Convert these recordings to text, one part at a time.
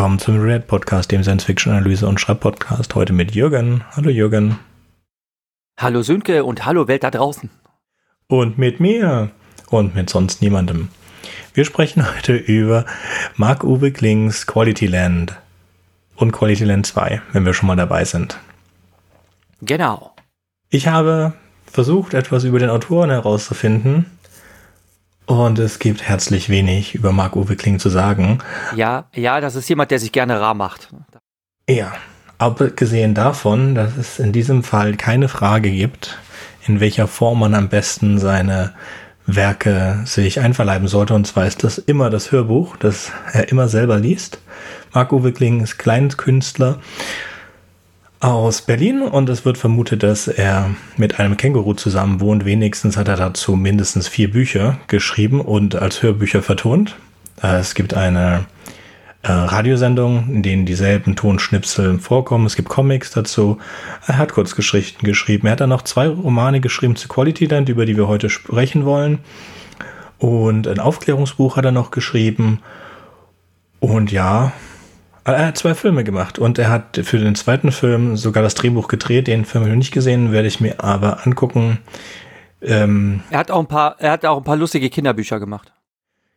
Willkommen zum Red Podcast, dem Science-Fiction-Analyse- und Schreibpodcast. Heute mit Jürgen. Hallo Jürgen. Hallo Sönke und hallo Welt da draußen. Und mit mir. Und mit sonst niemandem. Wir sprechen heute über Marc-Uwe Klings Quality Land und Quality Land 2, wenn wir schon mal dabei sind. Genau. Ich habe versucht, etwas über den Autoren herauszufinden. Und es gibt herzlich wenig über Marc-Uwe Kling zu sagen. Ja, ja, das ist jemand, der sich gerne rar macht. Ja, abgesehen davon, dass es in diesem Fall keine Frage gibt, in welcher Form man am besten seine Werke sich einverleiben sollte. Und zwar ist das immer das Hörbuch, das er immer selber liest. Marc-Uwe Kling ist Kleinkünstler aus Berlin und es wird vermutet, dass er mit einem Känguru zusammen wohnt. Wenigstens hat er dazu mindestens vier Bücher geschrieben und als Hörbücher vertont. Äh, es gibt eine äh, Radiosendung, in denen dieselben Tonschnipsel vorkommen. Es gibt Comics dazu. Er hat Kurzgeschichten geschrieben. Er hat dann noch zwei Romane geschrieben zu Quality Land, über die wir heute sprechen wollen. Und ein Aufklärungsbuch hat er noch geschrieben. Und ja, er hat zwei Filme gemacht und er hat für den zweiten Film sogar das Drehbuch gedreht. Den Film habe ich noch nicht gesehen, werde ich mir aber angucken. Ähm, er hat auch ein paar, er hat auch ein paar lustige Kinderbücher gemacht.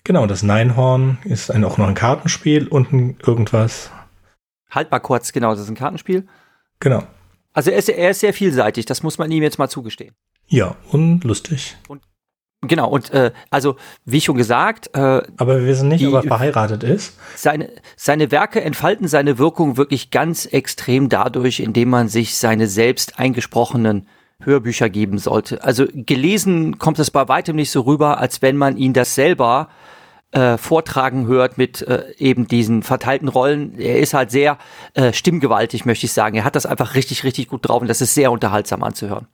Genau, das Neinhorn ist ein, auch noch ein Kartenspiel und ein irgendwas. Halt mal kurz, genau, das ist ein Kartenspiel. Genau. Also er ist, er ist sehr vielseitig, das muss man ihm jetzt mal zugestehen. Ja, und lustig. Und Genau, und äh, also wie schon gesagt. Äh, Aber wir wissen nicht, die, ob er verheiratet ist. Seine, seine Werke entfalten seine Wirkung wirklich ganz extrem dadurch, indem man sich seine selbst eingesprochenen Hörbücher geben sollte. Also gelesen kommt es bei weitem nicht so rüber, als wenn man ihn das selber äh, vortragen hört mit äh, eben diesen verteilten Rollen. Er ist halt sehr äh, stimmgewaltig, möchte ich sagen. Er hat das einfach richtig, richtig gut drauf und das ist sehr unterhaltsam anzuhören.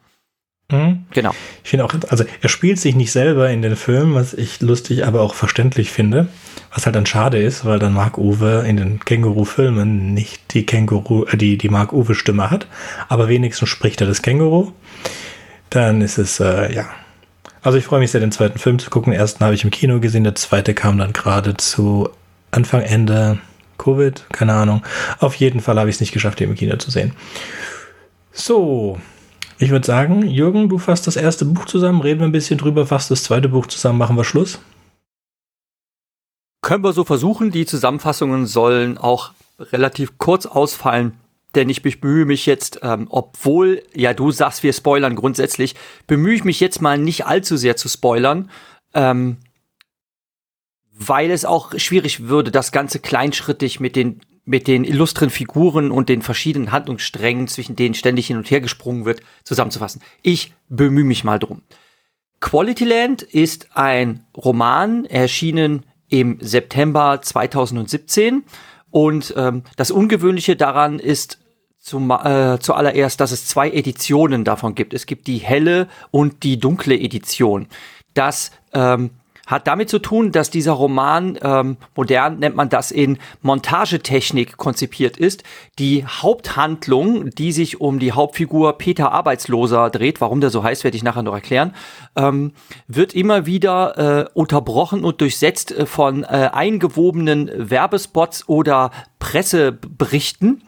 Mhm. Genau. Ich finde auch, also er spielt sich nicht selber in den Filmen, was ich lustig, aber auch verständlich finde. Was halt dann schade ist, weil dann Mark Uwe in den Känguru-Filmen nicht die Känguru, äh, die, die Mark Uwe-Stimme hat, aber wenigstens spricht er das Känguru. Dann ist es, äh, ja. Also ich freue mich sehr, den zweiten Film zu gucken. Den ersten habe ich im Kino gesehen, der zweite kam dann gerade zu Anfang, Ende Covid, keine Ahnung. Auf jeden Fall habe ich es nicht geschafft, den im Kino zu sehen. So, ich würde sagen, Jürgen, du fasst das erste Buch zusammen, reden wir ein bisschen drüber, fasst das zweite Buch zusammen, machen wir Schluss. Können wir so versuchen. Die Zusammenfassungen sollen auch relativ kurz ausfallen, denn ich bemühe mich jetzt, ähm, obwohl, ja, du sagst, wir spoilern grundsätzlich, bemühe ich mich jetzt mal nicht allzu sehr zu spoilern, ähm, weil es auch schwierig würde, das Ganze kleinschrittig mit den mit den illustren Figuren und den verschiedenen Handlungssträngen, zwischen denen ständig hin und her gesprungen wird, zusammenzufassen. Ich bemühe mich mal drum. Quality Land ist ein Roman, erschienen im September 2017 und ähm, das Ungewöhnliche daran ist zum, äh, zuallererst, dass es zwei Editionen davon gibt. Es gibt die helle und die dunkle Edition. Das ähm, hat damit zu tun, dass dieser Roman, ähm, modern nennt man das in Montagetechnik konzipiert ist. Die Haupthandlung, die sich um die Hauptfigur Peter Arbeitsloser dreht, warum der so heißt, werde ich nachher noch erklären, ähm, wird immer wieder äh, unterbrochen und durchsetzt äh, von äh, eingewobenen Werbespots oder Presseberichten.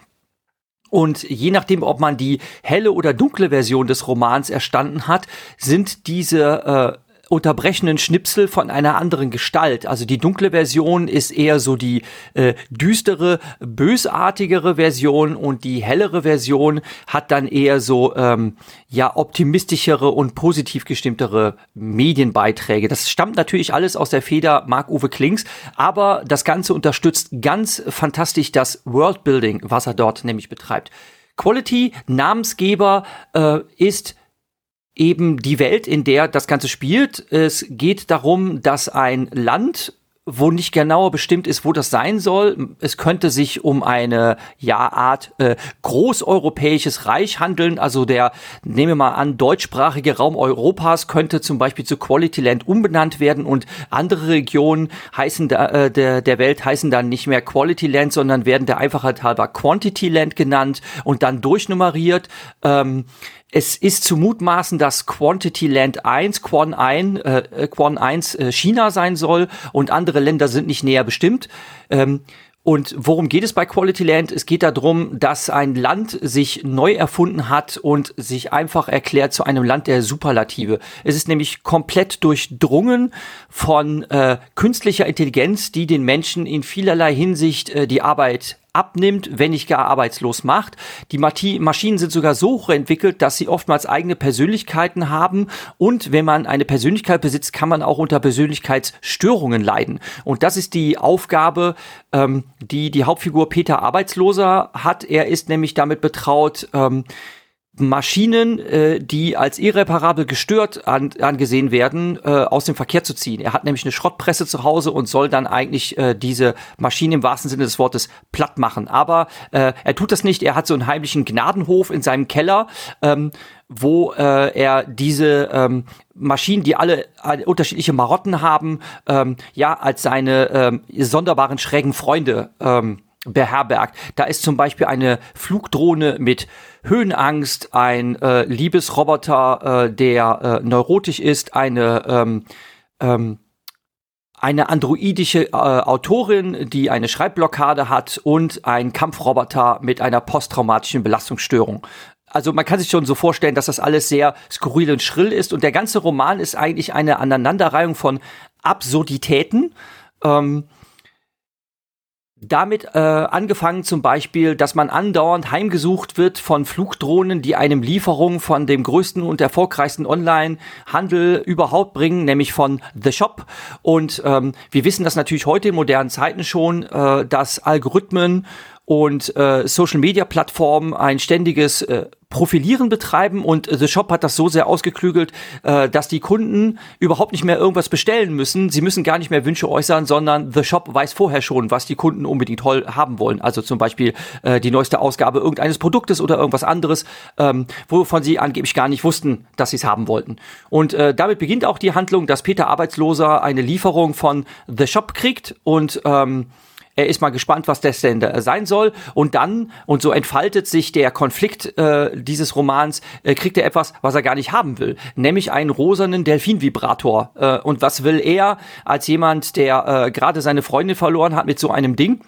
Und je nachdem, ob man die helle oder dunkle Version des Romans erstanden hat, sind diese äh, unterbrechenden Schnipsel von einer anderen Gestalt. Also die dunkle Version ist eher so die äh, düstere, bösartigere Version und die hellere Version hat dann eher so ähm, ja optimistischere und positiv gestimmtere Medienbeiträge. Das stammt natürlich alles aus der Feder Marc-Uwe Klings, aber das Ganze unterstützt ganz fantastisch das Worldbuilding, was er dort nämlich betreibt. Quality, Namensgeber, äh, ist eben die Welt, in der das Ganze spielt. Es geht darum, dass ein Land wo nicht genauer bestimmt ist, wo das sein soll. Es könnte sich um eine ja Art äh, großeuropäisches Reich handeln. Also der, nehmen wir mal an, deutschsprachige Raum Europas könnte zum Beispiel zu Quality Land umbenannt werden und andere Regionen heißen da, äh, der, der Welt heißen dann nicht mehr Quality Land, sondern werden der Einfachheit halber Quantity Land genannt und dann durchnummeriert. Ähm, es ist zu mutmaßen, dass Quantity Land 1, Quan 1, äh, Quan 1 äh, China sein soll und andere Länder sind nicht näher bestimmt. Ähm, Und worum geht es bei Quality Land? Es geht darum, dass ein Land sich neu erfunden hat und sich einfach erklärt zu einem Land der Superlative. Es ist nämlich komplett durchdrungen von äh, künstlicher Intelligenz, die den Menschen in vielerlei Hinsicht äh, die Arbeit abnimmt, wenn nicht gar arbeitslos macht. Die Maschinen sind sogar so hoch entwickelt, dass sie oftmals eigene Persönlichkeiten haben und wenn man eine Persönlichkeit besitzt, kann man auch unter Persönlichkeitsstörungen leiden. Und das ist die Aufgabe, ähm, die die Hauptfigur Peter Arbeitsloser hat. Er ist nämlich damit betraut, ähm, Maschinen, äh, die als irreparabel gestört an, angesehen werden, äh, aus dem Verkehr zu ziehen. Er hat nämlich eine Schrottpresse zu Hause und soll dann eigentlich äh, diese Maschinen im wahrsten Sinne des Wortes platt machen. Aber äh, er tut das nicht. Er hat so einen heimlichen Gnadenhof in seinem Keller. Ähm, wo äh, er diese ähm, Maschinen, die alle äh, unterschiedliche Marotten haben, ähm, ja, als seine ähm, sonderbaren schrägen Freunde ähm, beherbergt. Da ist zum Beispiel eine Flugdrohne mit Höhenangst, ein äh, Liebesroboter, äh, der äh, neurotisch ist, eine ähm, ähm, eine androidische äh, Autorin, die eine Schreibblockade hat und ein Kampfroboter mit einer posttraumatischen Belastungsstörung. Also man kann sich schon so vorstellen, dass das alles sehr skurril und schrill ist und der ganze Roman ist eigentlich eine Aneinanderreihung von Absurditäten. Ähm, damit äh, angefangen zum Beispiel, dass man andauernd heimgesucht wird von Flugdrohnen, die einem Lieferung von dem größten und erfolgreichsten Online-Handel überhaupt bringen, nämlich von The Shop. Und ähm, wir wissen das natürlich heute in modernen Zeiten schon, äh, dass Algorithmen und äh, Social Media Plattformen ein ständiges äh, Profilieren betreiben und The Shop hat das so sehr ausgeklügelt, äh, dass die Kunden überhaupt nicht mehr irgendwas bestellen müssen. Sie müssen gar nicht mehr Wünsche äußern, sondern The Shop weiß vorher schon, was die Kunden unbedingt haben wollen. Also zum Beispiel äh, die neueste Ausgabe irgendeines Produktes oder irgendwas anderes, ähm, wovon sie angeblich gar nicht wussten, dass sie es haben wollten. Und äh, damit beginnt auch die Handlung, dass Peter Arbeitsloser eine Lieferung von The Shop kriegt und ähm, er ist mal gespannt, was das denn da sein soll. Und dann, und so entfaltet sich der Konflikt äh, dieses Romans, äh, kriegt er etwas, was er gar nicht haben will, nämlich einen rosanen Delfinvibrator. Äh, und was will er als jemand, der äh, gerade seine Freundin verloren hat mit so einem Ding?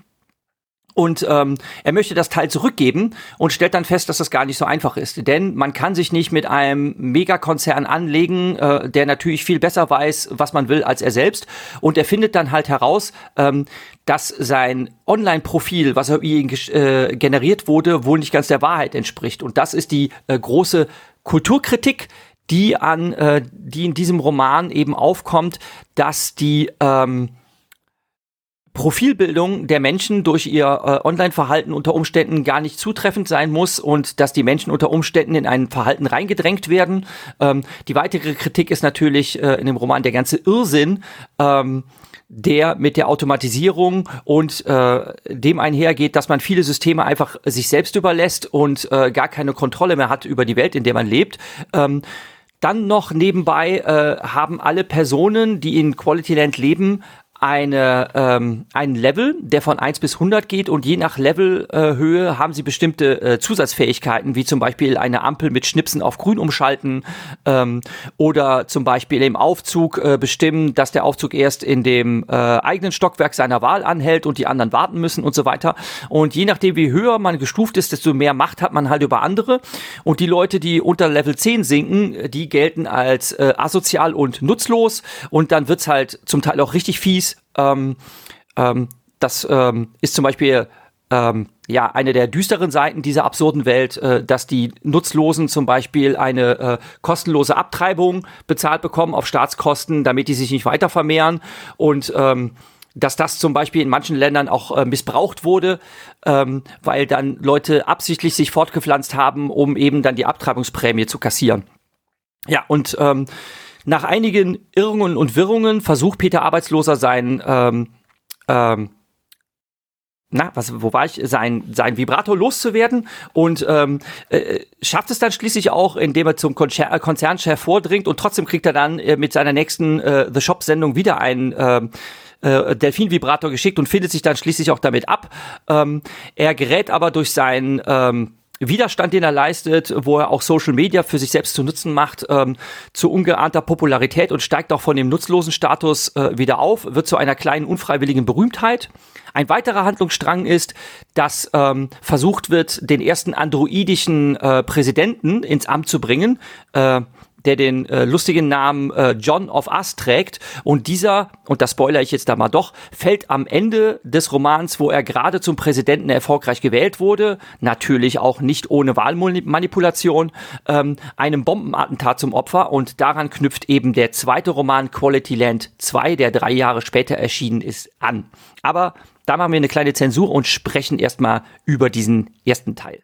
Und ähm, er möchte das Teil zurückgeben und stellt dann fest, dass das gar nicht so einfach ist. Denn man kann sich nicht mit einem Megakonzern anlegen, äh, der natürlich viel besser weiß, was man will, als er selbst. Und er findet dann halt heraus, ähm, dass sein Online-Profil, was er ihn äh, generiert wurde, wohl nicht ganz der Wahrheit entspricht. Und das ist die äh, große Kulturkritik, die an, äh, die in diesem Roman eben aufkommt, dass die ähm, Profilbildung der Menschen durch ihr äh, Online-Verhalten unter Umständen gar nicht zutreffend sein muss und dass die Menschen unter Umständen in ein Verhalten reingedrängt werden. Ähm, die weitere Kritik ist natürlich äh, in dem Roman der ganze Irrsinn. Ähm, der mit der Automatisierung und äh, dem einhergeht, dass man viele Systeme einfach sich selbst überlässt und äh, gar keine Kontrolle mehr hat über die Welt, in der man lebt. Ähm, dann noch nebenbei äh, haben alle Personen, die in Quality Land leben, eine, ähm, ein Level, der von 1 bis 100 geht und je nach Levelhöhe äh, haben sie bestimmte äh, Zusatzfähigkeiten, wie zum Beispiel eine Ampel mit Schnipsen auf grün umschalten ähm, oder zum Beispiel im Aufzug äh, bestimmen, dass der Aufzug erst in dem äh, eigenen Stockwerk seiner Wahl anhält und die anderen warten müssen und so weiter. Und je nachdem, wie höher man gestuft ist, desto mehr Macht hat man halt über andere. Und die Leute, die unter Level 10 sinken, die gelten als äh, asozial und nutzlos und dann wird's halt zum Teil auch richtig fies ähm, ähm, das ähm, ist zum Beispiel ähm, ja eine der düsteren Seiten dieser absurden Welt, äh, dass die Nutzlosen zum Beispiel eine äh, kostenlose Abtreibung bezahlt bekommen auf Staatskosten, damit die sich nicht weiter vermehren und ähm, dass das zum Beispiel in manchen Ländern auch äh, missbraucht wurde, ähm, weil dann Leute absichtlich sich fortgepflanzt haben, um eben dann die Abtreibungsprämie zu kassieren. Ja, und ähm, nach einigen Irrungen und Wirrungen versucht Peter Arbeitsloser sein, ähm, ähm, na, was, wo war ich, sein, sein Vibrator loszuwerden und ähm, äh, schafft es dann schließlich auch, indem er zum Konzer äh, Konzernchef vordringt und trotzdem kriegt er dann äh, mit seiner nächsten äh, The Shop-Sendung wieder einen äh, äh, Delfin-Vibrator geschickt und findet sich dann schließlich auch damit ab. Ähm, er gerät aber durch sein ähm, Widerstand, den er leistet, wo er auch Social Media für sich selbst zu nutzen macht, ähm, zu ungeahnter Popularität und steigt auch von dem nutzlosen Status äh, wieder auf, wird zu einer kleinen unfreiwilligen Berühmtheit. Ein weiterer Handlungsstrang ist, dass ähm, versucht wird, den ersten androidischen äh, Präsidenten ins Amt zu bringen. Äh, der den äh, lustigen Namen äh, John of Us trägt. Und dieser, und das spoiler ich jetzt da mal doch, fällt am Ende des Romans, wo er gerade zum Präsidenten erfolgreich gewählt wurde, natürlich auch nicht ohne Wahlmanipulation, ähm, einem Bombenattentat zum Opfer. Und daran knüpft eben der zweite Roman Quality Land 2, der drei Jahre später erschienen ist, an. Aber da machen wir eine kleine Zensur und sprechen erstmal über diesen ersten Teil.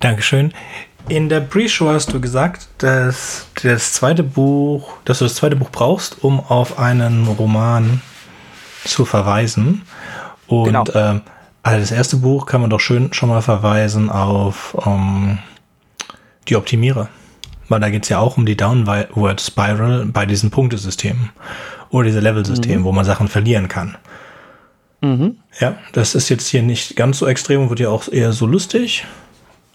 Dankeschön. In der Pre-Show hast du gesagt, dass das zweite Buch, dass du das zweite Buch brauchst, um auf einen Roman zu verweisen. Und genau. ähm, also das erste Buch kann man doch schön schon mal verweisen auf ähm, die Optimierer. Weil da geht es ja auch um die Downward Spiral bei diesen Punktesystemen oder diese Level-Systemen, mhm. wo man Sachen verlieren kann. Mhm. Ja, das ist jetzt hier nicht ganz so extrem und wird ja auch eher so lustig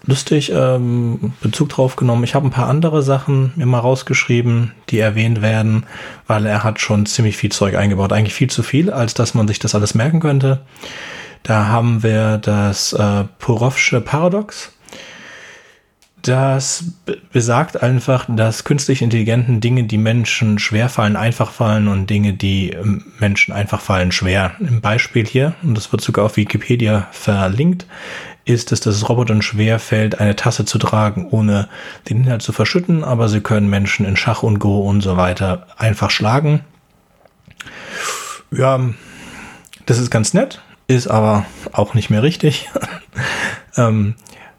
lustig ähm, Bezug drauf genommen. Ich habe ein paar andere Sachen mir mal rausgeschrieben, die erwähnt werden, weil er hat schon ziemlich viel Zeug eingebaut. Eigentlich viel zu viel, als dass man sich das alles merken könnte. Da haben wir das äh, Porovsche Paradox. Das besagt einfach, dass künstlich intelligenten Dinge, die Menschen schwer fallen, einfach fallen und Dinge, die ähm, Menschen einfach fallen, schwer. Im Beispiel hier, und das wird sogar auf Wikipedia verlinkt, ist es, dass es Robotern schwer fällt, eine Tasse zu tragen, ohne den Inhalt zu verschütten, aber sie können Menschen in Schach und Go und so weiter einfach schlagen. Ja, das ist ganz nett, ist aber auch nicht mehr richtig. ähm,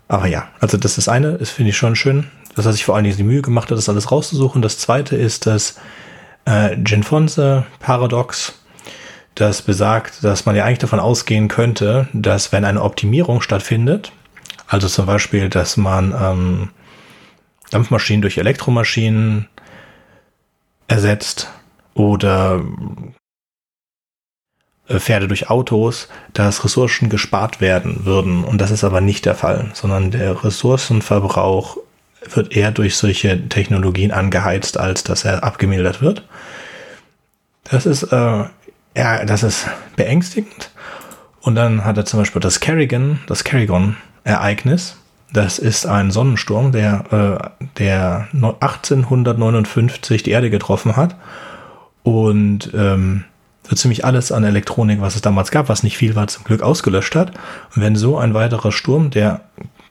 aber ja, also das ist eine, das finde ich schon schön, dass er sich vor allen Dingen die Mühe gemacht hat, das alles rauszusuchen. Das zweite ist das äh, Genfonse Paradox das besagt, dass man ja eigentlich davon ausgehen könnte, dass wenn eine Optimierung stattfindet, also zum Beispiel, dass man ähm, Dampfmaschinen durch Elektromaschinen ersetzt oder äh, Pferde durch Autos, dass Ressourcen gespart werden würden. Und das ist aber nicht der Fall, sondern der Ressourcenverbrauch wird eher durch solche Technologien angeheizt, als dass er abgemildert wird. Das ist äh, ja, das ist beängstigend. Und dann hat er zum Beispiel das Kerrigan, das Kerrigan-Ereignis. Das ist ein Sonnensturm, der, äh, der 1859 die Erde getroffen hat. Und ähm, so ziemlich alles an Elektronik, was es damals gab, was nicht viel war, zum Glück ausgelöscht hat. Und wenn so ein weiterer Sturm, der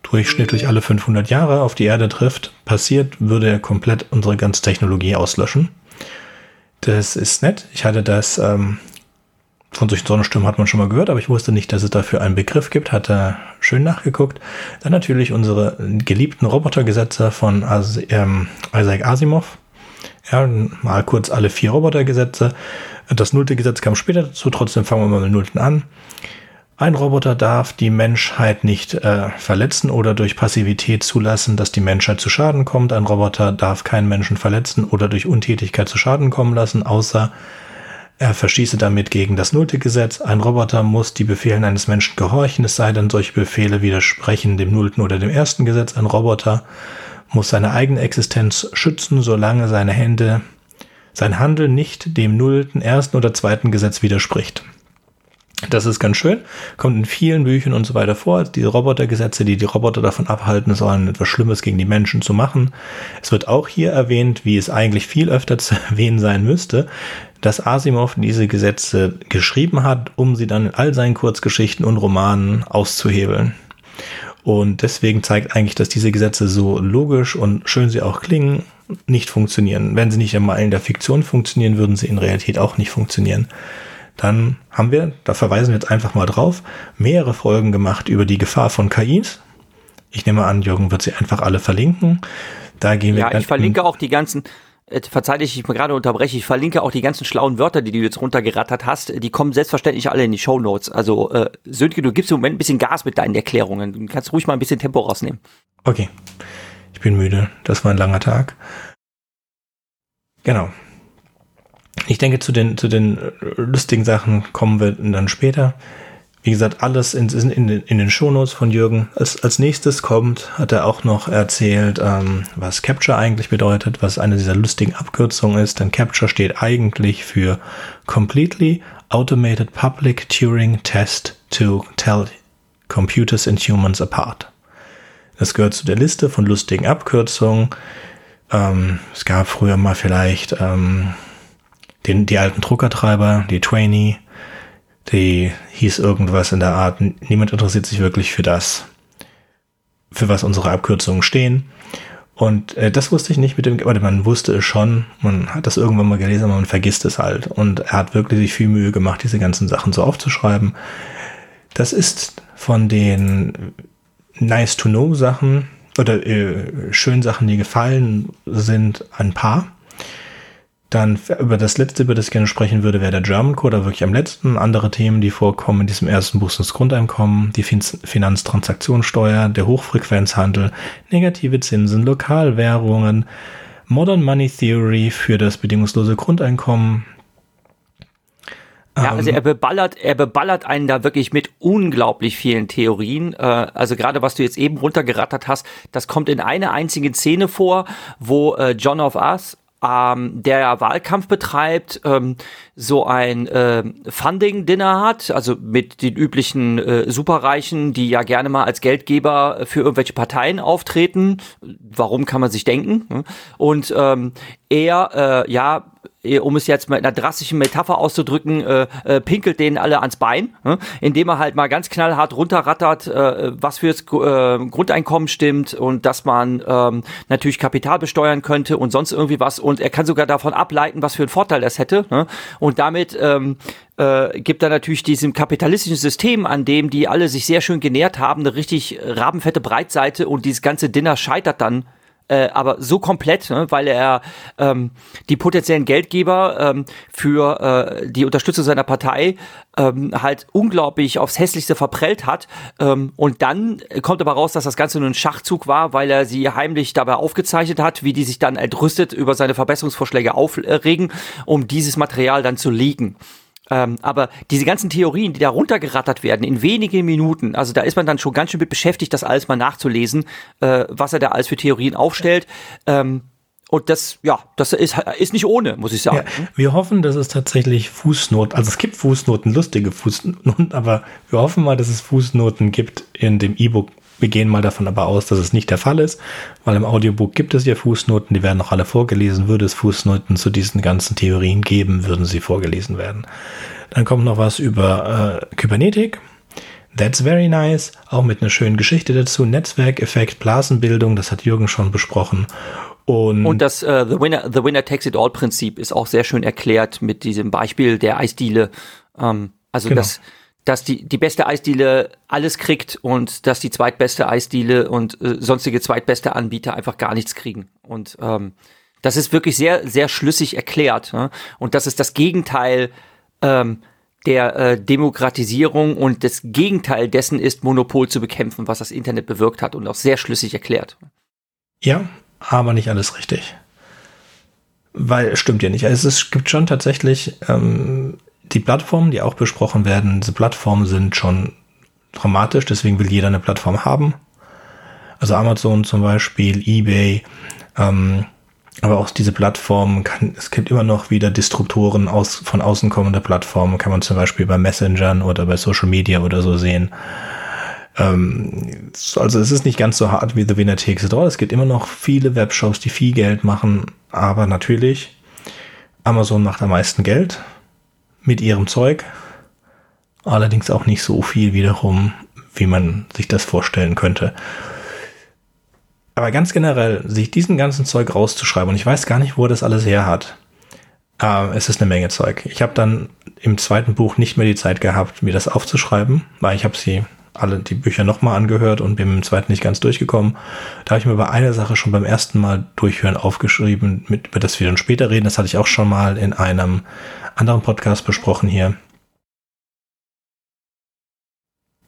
durchschnittlich alle 500 Jahre auf die Erde trifft, passiert, würde er komplett unsere ganze Technologie auslöschen. Das ist nett. Ich hatte das ähm, von solchen Sonnenstürmen hat man schon mal gehört, aber ich wusste nicht, dass es dafür einen Begriff gibt. Hat er schön nachgeguckt. Dann natürlich unsere geliebten Robotergesetze von As ähm, Isaac Asimov. Ja, mal kurz alle vier Robotergesetze. Das nullte Gesetz kam später dazu, trotzdem fangen wir mal mit nullten an. Ein Roboter darf die Menschheit nicht äh, verletzen oder durch Passivität zulassen, dass die Menschheit zu Schaden kommt. Ein Roboter darf keinen Menschen verletzen oder durch Untätigkeit zu Schaden kommen lassen, außer er verschieße damit gegen das nullte Gesetz. Ein Roboter muss die Befehlen eines Menschen gehorchen, es sei denn, solche Befehle widersprechen dem nullten oder dem ersten Gesetz. Ein Roboter muss seine eigene Existenz schützen, solange seine Hände, sein Handeln nicht dem nullten, ersten oder zweiten Gesetz widerspricht. Das ist ganz schön, kommt in vielen Büchern und so weiter vor. Die Robotergesetze, die die Roboter davon abhalten sollen, etwas Schlimmes gegen die Menschen zu machen. Es wird auch hier erwähnt, wie es eigentlich viel öfter zu erwähnen sein müsste, dass Asimov diese Gesetze geschrieben hat, um sie dann in all seinen Kurzgeschichten und Romanen auszuhebeln. Und deswegen zeigt eigentlich, dass diese Gesetze so logisch und schön sie auch klingen, nicht funktionieren. Wenn sie nicht einmal in der Fiktion funktionieren, würden sie in Realität auch nicht funktionieren dann haben wir, da verweisen wir jetzt einfach mal drauf, mehrere Folgen gemacht über die Gefahr von KIs. Ich nehme an, Jürgen wird sie einfach alle verlinken. Da gehen wir. Ja, ich verlinke auch die ganzen, verzeih dich, ich gerade unterbreche, ich verlinke auch die ganzen schlauen Wörter, die du jetzt runtergerattert hast. Die kommen selbstverständlich alle in die Show Notes. Also, äh, Sönke, du gibst im Moment ein bisschen Gas mit deinen Erklärungen. Du kannst ruhig mal ein bisschen Tempo rausnehmen. Okay. Ich bin müde. Das war ein langer Tag. Genau. Ich denke, zu den, zu den lustigen Sachen kommen wir dann später. wie gesagt, alles in, in, in den Shownotes von Jürgen. Als, als nächstes kommt, hat er auch noch erzählt, ähm, was Capture eigentlich bedeutet, was eine dieser lustigen Abkürzungen ist. Denn Capture steht eigentlich für Completely Automated Public Turing Test to Tell Computers and Humans Apart. Das gehört zu der Liste von lustigen Abkürzungen. Ähm, es gab früher mal vielleicht ähm, den, die alten Druckertreiber, die Twainy, die hieß irgendwas in der Art, niemand interessiert sich wirklich für das, für was unsere Abkürzungen stehen. Und äh, das wusste ich nicht mit dem, aber man wusste es schon, man hat das irgendwann mal gelesen, aber man vergisst es halt. Und er hat wirklich sich viel Mühe gemacht, diese ganzen Sachen so aufzuschreiben. Das ist von den nice to know Sachen oder äh, schönen Sachen, die gefallen sind, ein paar. Dann über das letzte, über das ich gerne sprechen würde, wäre der German Code, da wirklich am letzten. Andere Themen, die vorkommen in diesem ersten Buch sind das Grundeinkommen, die fin Finanztransaktionssteuer, der Hochfrequenzhandel, negative Zinsen, Lokalwährungen, Modern Money Theory für das bedingungslose Grundeinkommen, ja, also er beballert, er beballert einen da wirklich mit unglaublich vielen Theorien. Äh, also gerade was du jetzt eben runtergerattert hast, das kommt in einer einzigen Szene vor, wo äh, John of Us ähm, der Wahlkampf betreibt, ähm, so ein äh, Funding-Dinner hat, also mit den üblichen äh, Superreichen, die ja gerne mal als Geldgeber für irgendwelche Parteien auftreten. Warum kann man sich denken? Ne? Und ähm, er, äh, ja, um es jetzt mit einer drastischen Metapher auszudrücken, äh, äh, pinkelt denen alle ans Bein, äh, indem er halt mal ganz knallhart runterrattert, äh, was fürs äh, Grundeinkommen stimmt und dass man ähm, natürlich Kapital besteuern könnte und sonst irgendwie was. Und er kann sogar davon ableiten, was für einen Vorteil das hätte. Ne? Und damit ähm, äh, gibt er natürlich diesem kapitalistischen System, an dem die alle sich sehr schön genährt haben, eine richtig rabenfette Breitseite und dieses ganze Dinner scheitert dann äh, aber so komplett, ne, weil er ähm, die potenziellen Geldgeber ähm, für äh, die Unterstützung seiner Partei ähm, halt unglaublich aufs Hässlichste verprellt hat. Ähm, und dann kommt aber raus, dass das Ganze nur ein Schachzug war, weil er sie heimlich dabei aufgezeichnet hat, wie die sich dann entrüstet über seine Verbesserungsvorschläge aufregen, um dieses Material dann zu liegen. Ähm, aber diese ganzen Theorien, die da runtergerattert werden in wenigen Minuten, also da ist man dann schon ganz schön mit beschäftigt, das alles mal nachzulesen, äh, was er da alles für Theorien aufstellt. Ähm, und das, ja, das ist, ist nicht ohne, muss ich sagen. Ja, wir hoffen, dass es tatsächlich Fußnoten, also es gibt Fußnoten, lustige Fußnoten, aber wir hoffen mal, dass es Fußnoten gibt in dem E-Book, wir gehen mal davon aber aus, dass es nicht der Fall ist, weil im Audiobook gibt es ja Fußnoten, die werden auch alle vorgelesen. Würde es Fußnoten zu diesen ganzen Theorien geben, würden sie vorgelesen werden. Dann kommt noch was über äh, Kybernetik. That's very nice. Auch mit einer schönen Geschichte dazu. Netzwerkeffekt, Blasenbildung, das hat Jürgen schon besprochen. Und, und das uh, the, winner, the Winner Takes It All Prinzip ist auch sehr schön erklärt mit diesem Beispiel der Eisdiele. Ähm, also genau. das dass die, die beste Eisdiele alles kriegt und dass die zweitbeste Eisdiele und äh, sonstige zweitbeste Anbieter einfach gar nichts kriegen. Und ähm, das ist wirklich sehr, sehr schlüssig erklärt. Ne? Und das ist das Gegenteil ähm, der äh, Demokratisierung und das Gegenteil dessen ist, Monopol zu bekämpfen, was das Internet bewirkt hat und auch sehr schlüssig erklärt. Ja, aber nicht alles richtig. Weil stimmt ja nicht. Also es gibt schon tatsächlich ähm, die Plattformen, die auch besprochen werden, diese Plattformen sind schon dramatisch, deswegen will jeder eine Plattform haben. Also Amazon zum Beispiel, eBay, ähm, aber auch diese Plattformen, kann, es gibt immer noch wieder Disruptoren aus, von außen kommende Plattformen, kann man zum Beispiel bei Messengern oder bei Social Media oder so sehen. Ähm, also es ist nicht ganz so hart wie The It All. Es gibt immer noch viele Webshops, die viel Geld machen, aber natürlich, Amazon macht am meisten Geld mit ihrem Zeug. Allerdings auch nicht so viel wiederum, wie man sich das vorstellen könnte. Aber ganz generell, sich diesen ganzen Zeug rauszuschreiben, und ich weiß gar nicht, wo das alles her hat. Äh, es ist eine Menge Zeug. Ich habe dann im zweiten Buch nicht mehr die Zeit gehabt, mir das aufzuschreiben, weil ich habe sie alle die Bücher nochmal angehört und bin im zweiten nicht ganz durchgekommen. Da habe ich mir bei einer Sache schon beim ersten Mal durchhören aufgeschrieben, mit, über das wir dann später reden. Das hatte ich auch schon mal in einem anderen Podcast besprochen hier.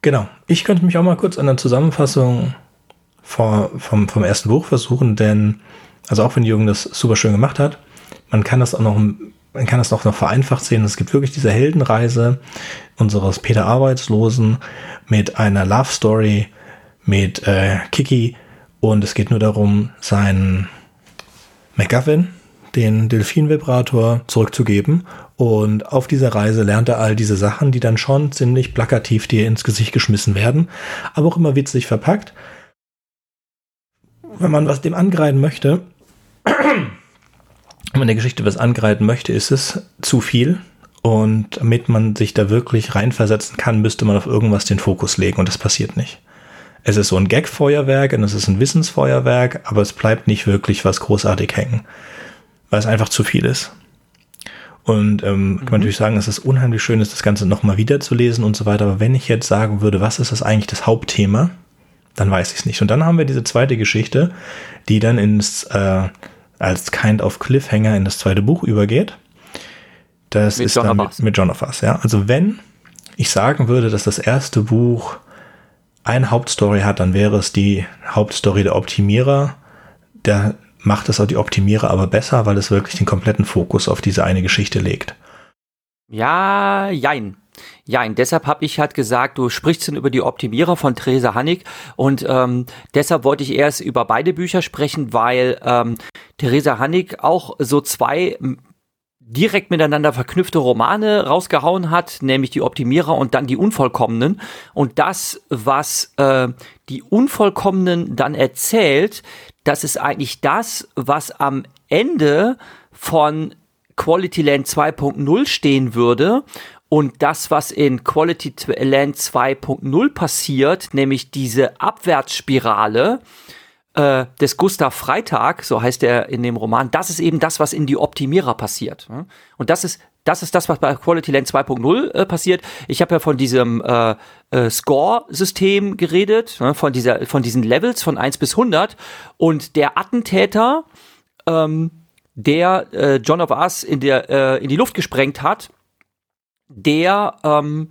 Genau. Ich könnte mich auch mal kurz an der Zusammenfassung vor, vom, vom ersten Buch versuchen, denn, also auch wenn Jürgen das super schön gemacht hat, man kann das auch noch man kann es auch noch vereinfacht sehen. Es gibt wirklich diese Heldenreise unseres Peter Arbeitslosen mit einer Love Story mit äh, Kiki und es geht nur darum, seinen McGuffin, den Delfin-Vibrator, zurückzugeben. Und auf dieser Reise lernt er all diese Sachen, die dann schon ziemlich plakativ dir ins Gesicht geschmissen werden, aber auch immer witzig verpackt. Wenn man was dem angreifen möchte, wenn man der Geschichte was angreifen möchte, ist es zu viel. Und damit man sich da wirklich reinversetzen kann, müsste man auf irgendwas den Fokus legen und das passiert nicht. Es ist so ein Gag-Feuerwerk und es ist ein Wissensfeuerwerk, aber es bleibt nicht wirklich was großartig hängen, weil es einfach zu viel ist. Und ähm, mhm. kann man natürlich sagen, es ist unheimlich schön, ist das Ganze nochmal wiederzulesen und so weiter. Aber wenn ich jetzt sagen würde, was ist das eigentlich das Hauptthema, dann weiß ich es nicht. Und dann haben wir diese zweite Geschichte, die dann ins äh, als kind of Cliffhanger in das zweite Buch übergeht. Das mit ist John dann mit, mit John of Us. Ja, also wenn ich sagen würde, dass das erste Buch eine Hauptstory hat, dann wäre es die Hauptstory der Optimierer. Der macht es auch die Optimierer aber besser, weil es wirklich den kompletten Fokus auf diese eine Geschichte legt. Ja, jein. Jein, deshalb habe ich halt gesagt, du sprichst dann über die Optimierer von Theresa Hannig und ähm, deshalb wollte ich erst über beide Bücher sprechen, weil ähm, Theresa Hannig auch so zwei direkt miteinander verknüpfte Romane rausgehauen hat, nämlich die Optimierer und dann die Unvollkommenen. Und das, was äh, die Unvollkommenen dann erzählt, das ist eigentlich das, was am Ende von Quality Land 2.0 stehen würde. Und das, was in Quality Land 2.0 passiert, nämlich diese Abwärtsspirale, äh, des Gustav Freitag, so heißt er in dem Roman, das ist eben das, was in die Optimierer passiert. Und das ist das ist das, was bei Quality Land 2.0 äh, passiert. Ich habe ja von diesem äh, äh, Score-System geredet, ne, von, dieser, von diesen Levels von 1 bis 100. Und der Attentäter, ähm, der äh, John of Us in, der, äh, in die Luft gesprengt hat, der ähm,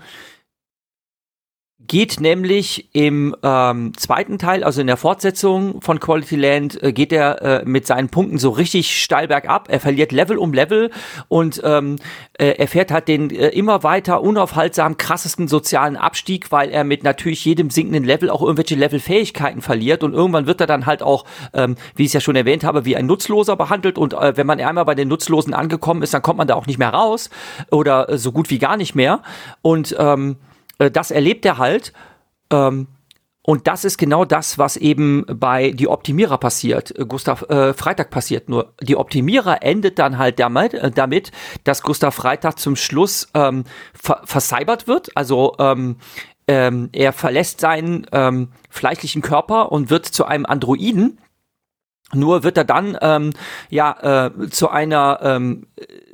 geht nämlich im ähm, zweiten Teil, also in der Fortsetzung von Quality Land, äh, geht er äh, mit seinen Punkten so richtig steil bergab. Er verliert Level um Level und ähm, äh, er fährt halt den äh, immer weiter unaufhaltsam krassesten sozialen Abstieg, weil er mit natürlich jedem sinkenden Level auch irgendwelche Levelfähigkeiten verliert. Und irgendwann wird er dann halt auch, ähm, wie ich es ja schon erwähnt habe, wie ein Nutzloser behandelt. Und äh, wenn man einmal bei den Nutzlosen angekommen ist, dann kommt man da auch nicht mehr raus oder äh, so gut wie gar nicht mehr. Und ähm, äh, das erlebt er halt. Ähm, und das ist genau das, was eben bei die Optimierer passiert, äh, Gustav äh, Freitag passiert. Nur die Optimierer endet dann halt damit, äh, damit dass Gustav Freitag zum Schluss ähm, ver vercybert wird. Also ähm, ähm, er verlässt seinen ähm, fleischlichen Körper und wird zu einem Androiden. Nur wird er dann ähm, ja äh, zu einer ähm,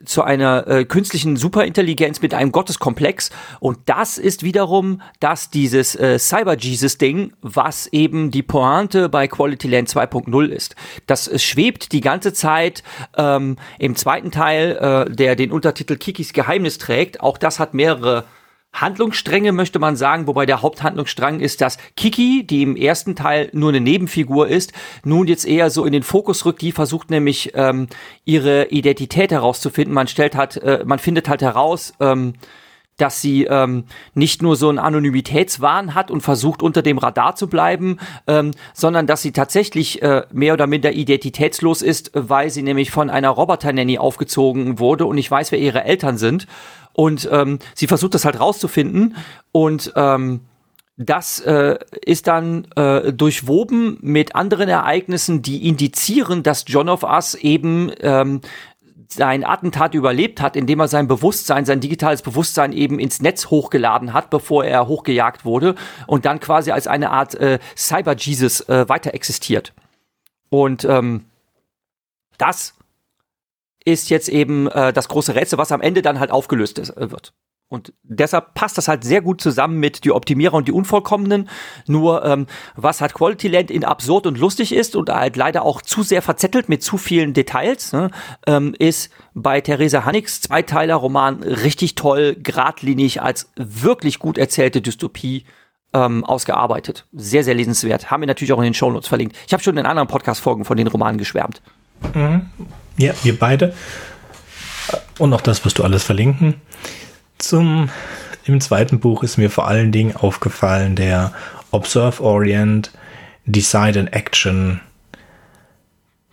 zu einer äh, künstlichen Superintelligenz mit einem Gotteskomplex. Und das ist wiederum das, dieses äh, Cyber-Jesus-Ding, was eben die Pointe bei Quality Land 2.0 ist. Das äh, schwebt die ganze Zeit ähm, im zweiten Teil, äh, der den Untertitel Kikis Geheimnis trägt. Auch das hat mehrere Handlungsstränge möchte man sagen, wobei der Haupthandlungsstrang ist, dass Kiki, die im ersten Teil nur eine Nebenfigur ist, nun jetzt eher so in den Fokus rückt. Die versucht nämlich ähm, ihre Identität herauszufinden. Man stellt halt, äh, man findet halt heraus, ähm, dass sie ähm, nicht nur so einen Anonymitätswahn hat und versucht unter dem Radar zu bleiben, ähm, sondern dass sie tatsächlich äh, mehr oder minder identitätslos ist, weil sie nämlich von einer Roboter-Nanny aufgezogen wurde und ich weiß, wer ihre Eltern sind. Und ähm, sie versucht das halt rauszufinden und ähm, das äh, ist dann äh, durchwoben mit anderen Ereignissen, die indizieren, dass John of Us eben ähm, sein Attentat überlebt hat, indem er sein Bewusstsein, sein digitales Bewusstsein eben ins Netz hochgeladen hat, bevor er hochgejagt wurde und dann quasi als eine Art äh, Cyber-Jesus äh, weiter existiert. Und ähm, das ist jetzt eben äh, das große Rätsel, was am Ende dann halt aufgelöst ist, äh, wird. Und deshalb passt das halt sehr gut zusammen mit die Optimierer und die Unvollkommenen. Nur ähm, was halt Quality Land in absurd und lustig ist und halt leider auch zu sehr verzettelt mit zu vielen Details, ne, ähm, ist bei Theresa Hannigs Zweiteiler-Roman richtig toll, geradlinig als wirklich gut erzählte Dystopie ähm, ausgearbeitet. Sehr, sehr lesenswert. Haben wir natürlich auch in den Shownotes verlinkt. Ich habe schon in anderen Podcast-Folgen von den Romanen geschwärmt. Mhm. Ja, wir beide. Und auch das wirst du alles verlinken. Zum, im zweiten Buch ist mir vor allen Dingen aufgefallen der Observe Orient Decide and Action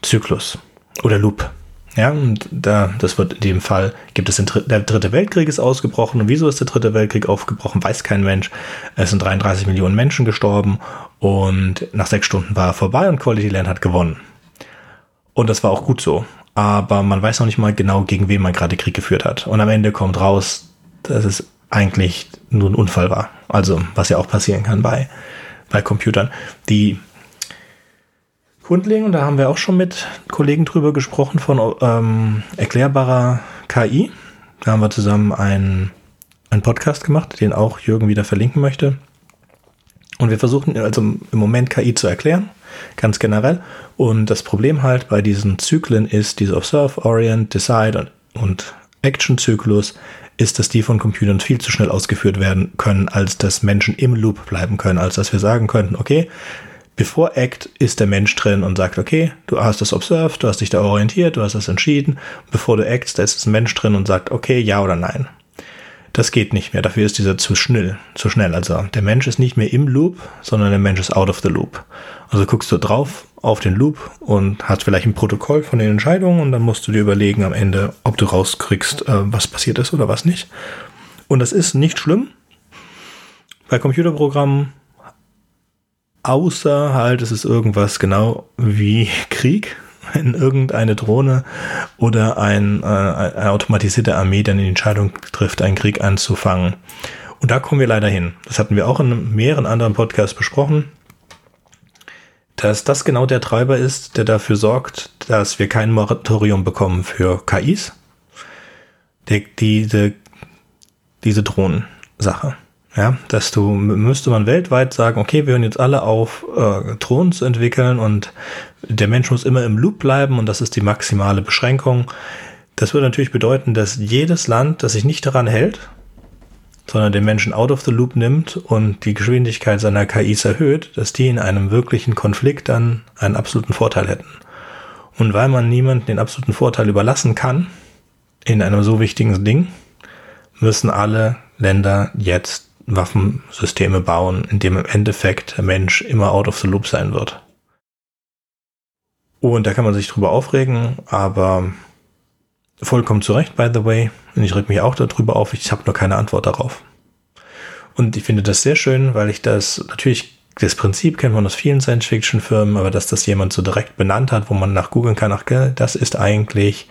Zyklus oder Loop. Ja, und da, das wird in dem Fall, gibt es den, der dritte Weltkrieg ist ausgebrochen. Und wieso ist der dritte Weltkrieg aufgebrochen, weiß kein Mensch. Es sind 33 Millionen Menschen gestorben und nach sechs Stunden war er vorbei und Quality Land hat gewonnen. Und das war auch gut so. Aber man weiß noch nicht mal genau, gegen wen man gerade Krieg geführt hat. Und am Ende kommt raus, dass es eigentlich nur ein Unfall war. Also, was ja auch passieren kann bei, bei Computern. Die grundlegend, da haben wir auch schon mit Kollegen drüber gesprochen, von ähm, erklärbarer KI. Da haben wir zusammen einen, einen Podcast gemacht, den auch Jürgen wieder verlinken möchte. Und wir versuchen also im Moment KI zu erklären, ganz generell. Und das Problem halt bei diesen Zyklen ist, diese Observe, Orient, Decide und Action-Zyklus, ist, dass die von Computern viel zu schnell ausgeführt werden können, als dass Menschen im Loop bleiben können, als dass wir sagen könnten, okay, Bevor Act ist der Mensch drin und sagt, okay, du hast das observed, du hast dich da orientiert, du hast das entschieden. Bevor du actst, da ist ein Mensch drin und sagt, okay, ja oder nein. Das geht nicht mehr. Dafür ist dieser zu schnell, zu schnell. Also der Mensch ist nicht mehr im Loop, sondern der Mensch ist out of the loop. Also guckst du drauf auf den Loop und hast vielleicht ein Protokoll von den Entscheidungen und dann musst du dir überlegen am Ende, ob du rauskriegst, äh, was passiert ist oder was nicht. Und das ist nicht schlimm. Bei Computerprogrammen Außer halt, es ist irgendwas genau wie Krieg, wenn irgendeine Drohne oder ein, äh, eine automatisierte Armee dann die Entscheidung trifft, einen Krieg anzufangen. Und da kommen wir leider hin. Das hatten wir auch in mehreren anderen Podcasts besprochen, dass das genau der Treiber ist, der dafür sorgt, dass wir kein Moratorium bekommen für KIs. Der, diese, diese Drohnensache. Ja, dass du müsste man weltweit sagen, okay, wir hören jetzt alle auf, äh, Drohnen zu entwickeln und der Mensch muss immer im Loop bleiben und das ist die maximale Beschränkung. Das würde natürlich bedeuten, dass jedes Land, das sich nicht daran hält, sondern den Menschen out of the loop nimmt und die Geschwindigkeit seiner KIs erhöht, dass die in einem wirklichen Konflikt dann einen absoluten Vorteil hätten. Und weil man niemanden den absoluten Vorteil überlassen kann, in einem so wichtigen Ding, müssen alle Länder jetzt Waffensysteme bauen, in dem im Endeffekt der Mensch immer out of the loop sein wird. Und da kann man sich drüber aufregen, aber vollkommen zu Recht, by the way. Und ich reg mich auch darüber auf, ich habe nur keine Antwort darauf. Und ich finde das sehr schön, weil ich das natürlich, das Prinzip kennt man aus vielen Science-Fiction-Firmen, aber dass das jemand so direkt benannt hat, wo man nach googeln kann, ach, das ist eigentlich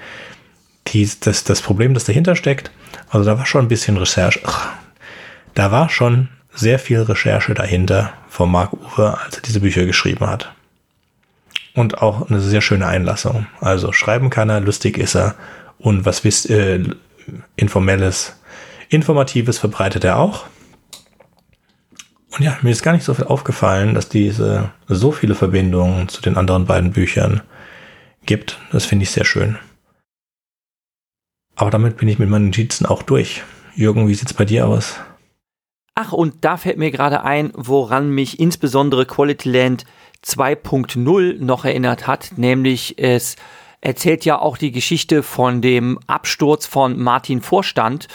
die, das, das Problem, das dahinter steckt. Also da war schon ein bisschen Recherche, ach, da war schon sehr viel Recherche dahinter von Mark Uwe, als er diese Bücher geschrieben hat. Und auch eine sehr schöne Einlassung. Also schreiben kann er, lustig ist er und was wisst, äh, informelles, informatives verbreitet er auch. Und ja, mir ist gar nicht so viel aufgefallen, dass diese so viele Verbindungen zu den anderen beiden Büchern gibt. Das finde ich sehr schön. Aber damit bin ich mit meinen Notizen auch durch. Jürgen, wie sieht's bei dir aus? Ach, und da fällt mir gerade ein, woran mich insbesondere Quality Land 2.0 noch erinnert hat, nämlich es erzählt ja auch die Geschichte von dem Absturz von Martin Vorstand,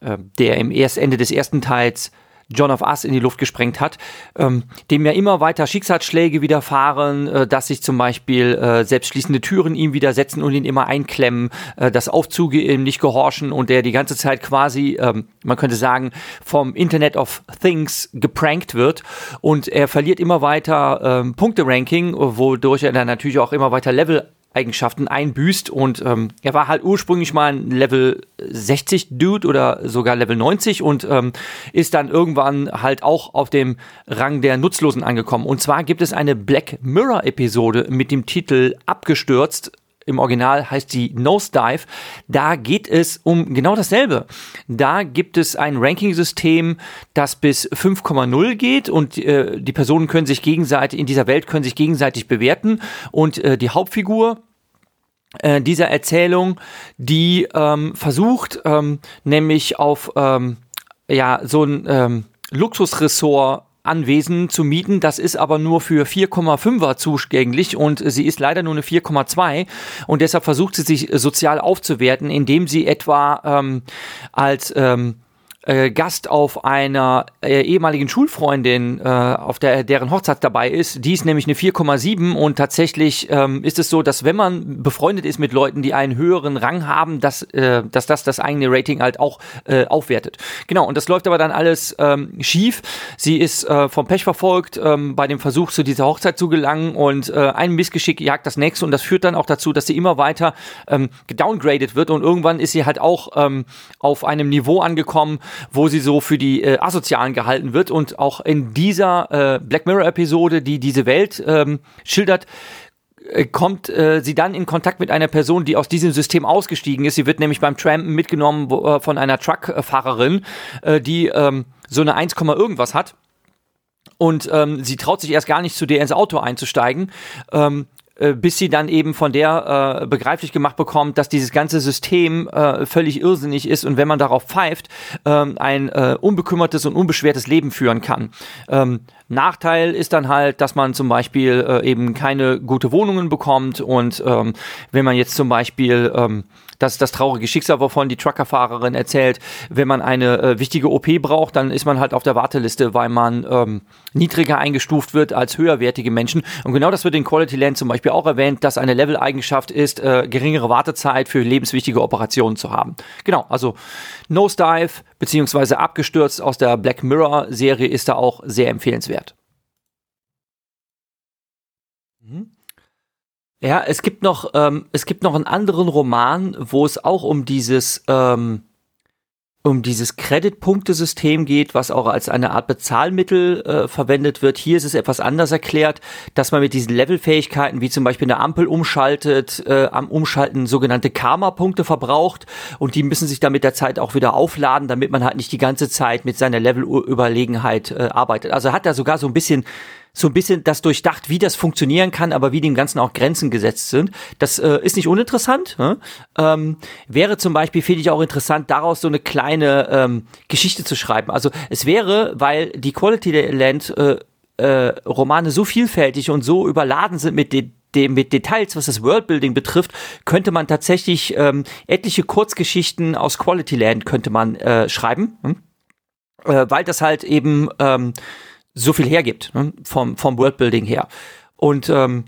äh, der im Ende des ersten Teils John of Us in die Luft gesprengt hat, ähm, dem ja immer weiter Schicksalsschläge widerfahren, äh, dass sich zum Beispiel äh, selbstschließende Türen ihm widersetzen und ihn immer einklemmen, äh, dass Aufzüge ihm nicht gehorchen und der die ganze Zeit quasi, ähm, man könnte sagen, vom Internet of Things geprankt wird. Und er verliert immer weiter ähm, Punkte-Ranking, wodurch er dann natürlich auch immer weiter Level Eigenschaften einbüßt und ähm, er war halt ursprünglich mal ein Level 60 Dude oder sogar Level 90 und ähm, ist dann irgendwann halt auch auf dem Rang der Nutzlosen angekommen. Und zwar gibt es eine Black Mirror Episode mit dem Titel Abgestürzt im Original heißt die Nosedive. Da geht es um genau dasselbe. Da gibt es ein Ranking-System, das bis 5,0 geht und äh, die Personen können sich gegenseitig, in dieser Welt können sich gegenseitig bewerten und äh, die Hauptfigur äh, dieser Erzählung, die ähm, versucht, ähm, nämlich auf ähm, ja, so ein ähm, Luxusressort Anwesen zu mieten. Das ist aber nur für 4,5er zugänglich und sie ist leider nur eine 4,2 und deshalb versucht sie sich sozial aufzuwerten, indem sie etwa ähm, als ähm, äh, Gast auf einer äh, ehemaligen Schulfreundin, äh, auf der deren Hochzeit dabei ist. Die ist nämlich eine 4,7 und tatsächlich ähm, ist es so, dass wenn man befreundet ist mit Leuten, die einen höheren Rang haben, dass, äh, dass das das eigene Rating halt auch äh, aufwertet. Genau, und das läuft aber dann alles ähm, schief. Sie ist äh, vom Pech verfolgt ähm, bei dem Versuch, zu dieser Hochzeit zu gelangen und äh, ein Missgeschick jagt das nächste und das führt dann auch dazu, dass sie immer weiter ähm, gedowngradet wird und irgendwann ist sie halt auch ähm, auf einem Niveau angekommen, wo sie so für die äh, Asozialen gehalten wird. Und auch in dieser äh, Black Mirror-Episode, die diese Welt ähm, schildert, äh, kommt äh, sie dann in Kontakt mit einer Person, die aus diesem System ausgestiegen ist. Sie wird nämlich beim Trampen mitgenommen wo, äh, von einer Truckfahrerin, äh, die ähm, so eine 1, irgendwas hat. Und ähm, sie traut sich erst gar nicht zu dir ins Auto einzusteigen. Ähm, äh, bis sie dann eben von der äh, begreiflich gemacht bekommt, dass dieses ganze System äh, völlig irrsinnig ist und wenn man darauf pfeift, ähm, ein äh, unbekümmertes und unbeschwertes Leben führen kann. Ähm, Nachteil ist dann halt, dass man zum Beispiel äh, eben keine gute Wohnungen bekommt und ähm, wenn man jetzt zum Beispiel ähm, das ist das traurige Schicksal, wovon die Truckerfahrerin erzählt. Wenn man eine äh, wichtige OP braucht, dann ist man halt auf der Warteliste, weil man ähm, niedriger eingestuft wird als höherwertige Menschen. Und genau das wird in Quality Land zum Beispiel auch erwähnt, dass eine Level-Eigenschaft ist, äh, geringere Wartezeit für lebenswichtige Operationen zu haben. Genau, also Nosedive beziehungsweise abgestürzt aus der Black Mirror-Serie ist da auch sehr empfehlenswert. Mhm. Ja, es gibt noch, ähm, es gibt noch einen anderen Roman, wo es auch um dieses, ähm, um dieses Credit-Punkte-System geht, was auch als eine Art Bezahlmittel äh, verwendet wird. Hier ist es etwas anders erklärt, dass man mit diesen Levelfähigkeiten, wie zum Beispiel eine Ampel umschaltet, äh, am Umschalten sogenannte Karma-Punkte verbraucht und die müssen sich dann mit der Zeit auch wieder aufladen, damit man halt nicht die ganze Zeit mit seiner Level-Überlegenheit äh, arbeitet. Also hat er sogar so ein bisschen so ein bisschen das durchdacht, wie das funktionieren kann, aber wie dem Ganzen auch Grenzen gesetzt sind. Das äh, ist nicht uninteressant. Ne? Ähm, wäre zum Beispiel, finde ich auch interessant, daraus so eine kleine ähm, Geschichte zu schreiben. Also es wäre, weil die Quality Land äh, äh, Romane so vielfältig und so überladen sind mit den dem, mit Details, was das Worldbuilding betrifft, könnte man tatsächlich ähm, etliche Kurzgeschichten aus Quality Land könnte man äh, schreiben, hm? äh, weil das halt eben ähm, so viel hergibt, ne? vom, vom Worldbuilding her. Und ähm,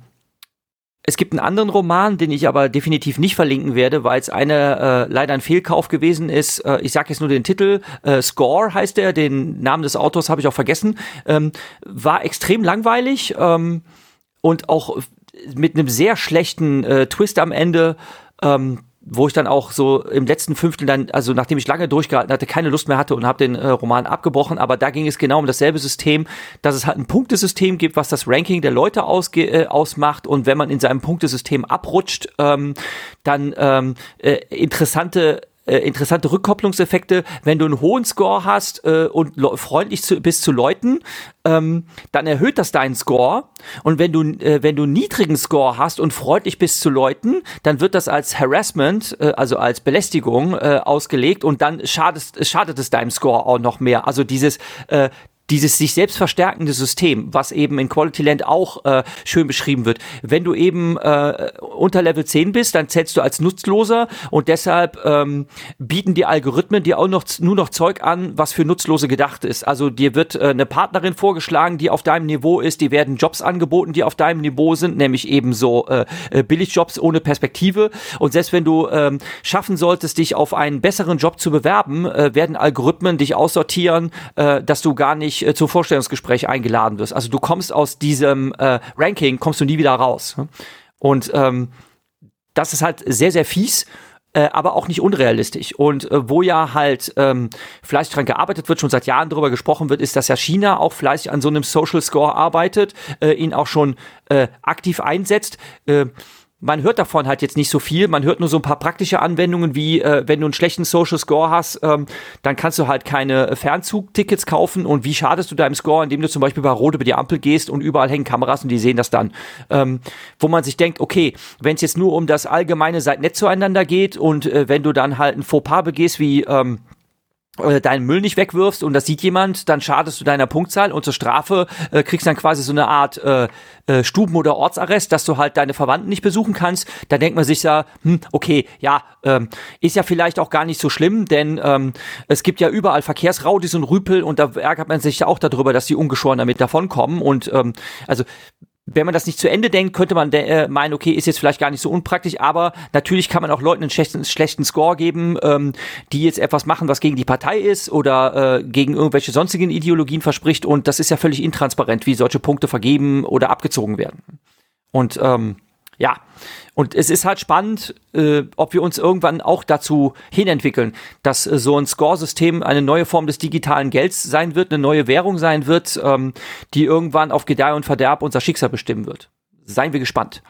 es gibt einen anderen Roman, den ich aber definitiv nicht verlinken werde, weil es eine äh, leider ein Fehlkauf gewesen ist. Äh, ich sage jetzt nur den Titel. Äh, Score heißt er. Den Namen des Autors habe ich auch vergessen. Ähm, war extrem langweilig ähm, und auch mit einem sehr schlechten äh, Twist am Ende. Ähm, wo ich dann auch so im letzten Fünftel dann, also nachdem ich lange durchgehalten hatte, keine Lust mehr hatte und habe den äh, Roman abgebrochen. Aber da ging es genau um dasselbe System, dass es halt ein Punktesystem gibt, was das Ranking der Leute ausge äh, ausmacht. Und wenn man in seinem Punktesystem abrutscht, ähm, dann ähm, äh, interessante äh, interessante Rückkopplungseffekte. Wenn du einen hohen Score hast äh, und freundlich zu, bist zu Leuten, ähm, dann erhöht das deinen Score. Und wenn du, äh, wenn du einen niedrigen Score hast und freundlich bist zu Leuten, dann wird das als Harassment, äh, also als Belästigung äh, ausgelegt und dann schadet, schadet es deinem Score auch noch mehr. Also dieses, äh, dieses sich selbst verstärkende System, was eben in Quality Land auch äh, schön beschrieben wird. Wenn du eben äh, unter Level 10 bist, dann zählst du als Nutzloser und deshalb ähm, bieten die Algorithmen dir auch noch nur noch Zeug an, was für Nutzlose gedacht ist. Also dir wird äh, eine Partnerin vorgeschlagen, die auf deinem Niveau ist, die werden Jobs angeboten, die auf deinem Niveau sind, nämlich eben so äh, äh Billigjobs ohne Perspektive. Und selbst wenn du ähm, schaffen solltest, dich auf einen besseren Job zu bewerben, äh, werden Algorithmen dich aussortieren, äh, dass du gar nicht äh, zum Vorstellungsgespräch eingeladen wirst. Also du kommst aus diesem äh, Ranking, kommst du nie wieder raus. Und ähm, das ist halt sehr, sehr fies. Äh, aber auch nicht unrealistisch. Und äh, wo ja halt ähm, fleißig dran gearbeitet wird, schon seit Jahren darüber gesprochen wird, ist, dass ja China auch fleißig an so einem Social Score arbeitet, äh, ihn auch schon äh, aktiv einsetzt. Man hört davon halt jetzt nicht so viel. Man hört nur so ein paar praktische Anwendungen, wie äh, wenn du einen schlechten Social Score hast, ähm, dann kannst du halt keine Fernzugtickets kaufen. Und wie schadest du deinem Score, indem du zum Beispiel bei Rot über die Ampel gehst und überall hängen Kameras und die sehen das dann. Ähm, wo man sich denkt, okay, wenn es jetzt nur um das allgemeine seid nett zueinander geht und äh, wenn du dann halt ein Fauxpas begehst, wie ähm, äh, deinen Müll nicht wegwirfst und das sieht jemand, dann schadest du deiner Punktzahl und zur Strafe äh, kriegst dann quasi so eine Art äh, äh, Stuben- oder Ortsarrest, dass du halt deine Verwandten nicht besuchen kannst. Da denkt man sich ja, hm, okay, ja, ähm, ist ja vielleicht auch gar nicht so schlimm, denn ähm, es gibt ja überall Verkehrsraudis und Rüpel und da ärgert man sich ja auch darüber, dass die ungeschoren damit davonkommen und ähm, also wenn man das nicht zu Ende denkt, könnte man äh, meinen, okay, ist jetzt vielleicht gar nicht so unpraktisch, aber natürlich kann man auch Leuten einen schlechten, schlechten Score geben, ähm, die jetzt etwas machen, was gegen die Partei ist oder äh, gegen irgendwelche sonstigen Ideologien verspricht und das ist ja völlig intransparent, wie solche Punkte vergeben oder abgezogen werden. Und ähm, ja, und es ist halt spannend, äh, ob wir uns irgendwann auch dazu hinentwickeln, dass äh, so ein Score-System eine neue Form des digitalen Gelds sein wird, eine neue Währung sein wird, ähm, die irgendwann auf Gedeih und Verderb unser Schicksal bestimmen wird. Seien wir gespannt.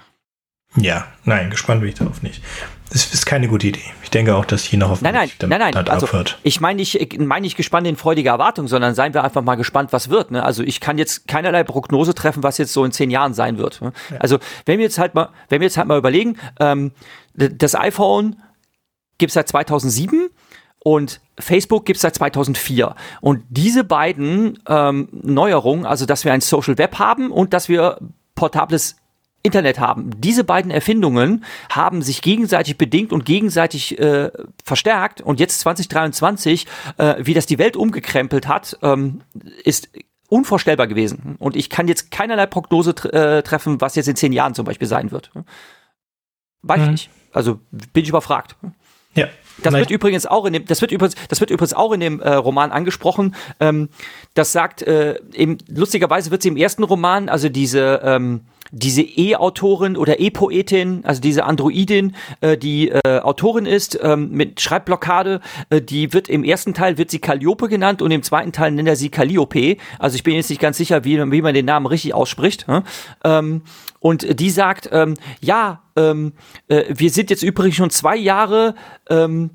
Ja, nein, gespannt bin ich darauf nicht. Das ist keine gute Idee. Ich denke auch, dass China hoffentlich nein, nein, nein, nein. Also, aufhört. Ich meine nicht, meine nicht gespannt in freudiger Erwartung, sondern seien wir einfach mal gespannt, was wird. Ne? Also ich kann jetzt keinerlei Prognose treffen, was jetzt so in zehn Jahren sein wird. Ne? Ja. Also wenn wir jetzt halt mal, wenn wir jetzt halt mal überlegen, ähm, das iPhone gibt es seit 2007 und Facebook gibt es seit 2004. Und diese beiden ähm, Neuerungen, also dass wir ein Social Web haben und dass wir portables Internet haben. Diese beiden Erfindungen haben sich gegenseitig bedingt und gegenseitig äh, verstärkt. Und jetzt 2023, äh, wie das die Welt umgekrempelt hat, ähm, ist unvorstellbar gewesen. Und ich kann jetzt keinerlei Prognose äh, treffen, was jetzt in zehn Jahren zum Beispiel sein wird. Weiß mhm. ich nicht. Also bin ich überfragt. Ja. Das wird übrigens auch in dem, das wird übrigens, das wird übrigens auch in dem äh, Roman angesprochen. Ähm, das sagt, äh, eben, lustigerweise wird sie im ersten Roman, also diese, ähm, diese E-Autorin oder E-Poetin, also diese Androidin, äh, die äh, Autorin ist ähm, mit Schreibblockade, äh, die wird im ersten Teil wird sie Calliope genannt und im zweiten Teil nennt er sie Calliope. Also ich bin jetzt nicht ganz sicher, wie, wie man den Namen richtig ausspricht. Hm? Ähm, und die sagt, ähm, ja, ähm, äh, wir sind jetzt übrigens schon zwei Jahre ähm,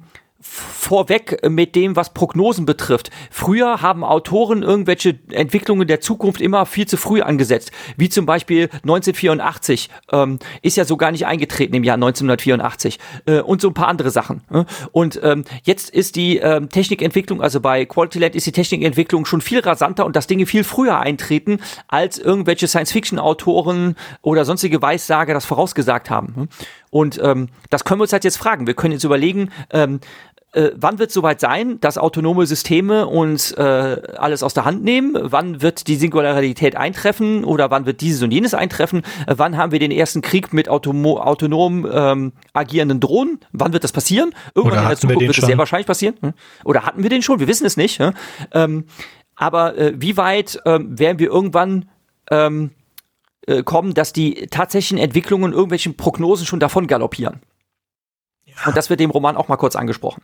vorweg mit dem, was Prognosen betrifft. Früher haben Autoren irgendwelche Entwicklungen der Zukunft immer viel zu früh angesetzt, wie zum Beispiel 1984 ähm, ist ja so gar nicht eingetreten im Jahr 1984 äh, und so ein paar andere Sachen. Äh? Und ähm, jetzt ist die ähm, Technikentwicklung, also bei Quality Land ist die Technikentwicklung schon viel rasanter und dass Dinge viel früher eintreten, als irgendwelche Science-Fiction-Autoren oder sonstige Weissager das vorausgesagt haben. Und ähm, das können wir uns halt jetzt fragen. Wir können jetzt überlegen, ähm, äh, wann wird es soweit sein, dass autonome Systeme uns äh, alles aus der Hand nehmen? Wann wird die Singularität eintreffen oder wann wird dieses und jenes eintreffen? Äh, wann haben wir den ersten Krieg mit automo autonom ähm, agierenden Drohnen? Wann wird das passieren? Irgendwann in der Zukunft wird es sehr wahrscheinlich passieren. Hm? Oder hatten wir den schon? Wir wissen es nicht. Hm? Ähm, aber äh, wie weit ähm, werden wir irgendwann ähm, äh, kommen, dass die tatsächlichen Entwicklungen irgendwelchen Prognosen schon davon galoppieren? Ja. Und das wird dem Roman auch mal kurz angesprochen.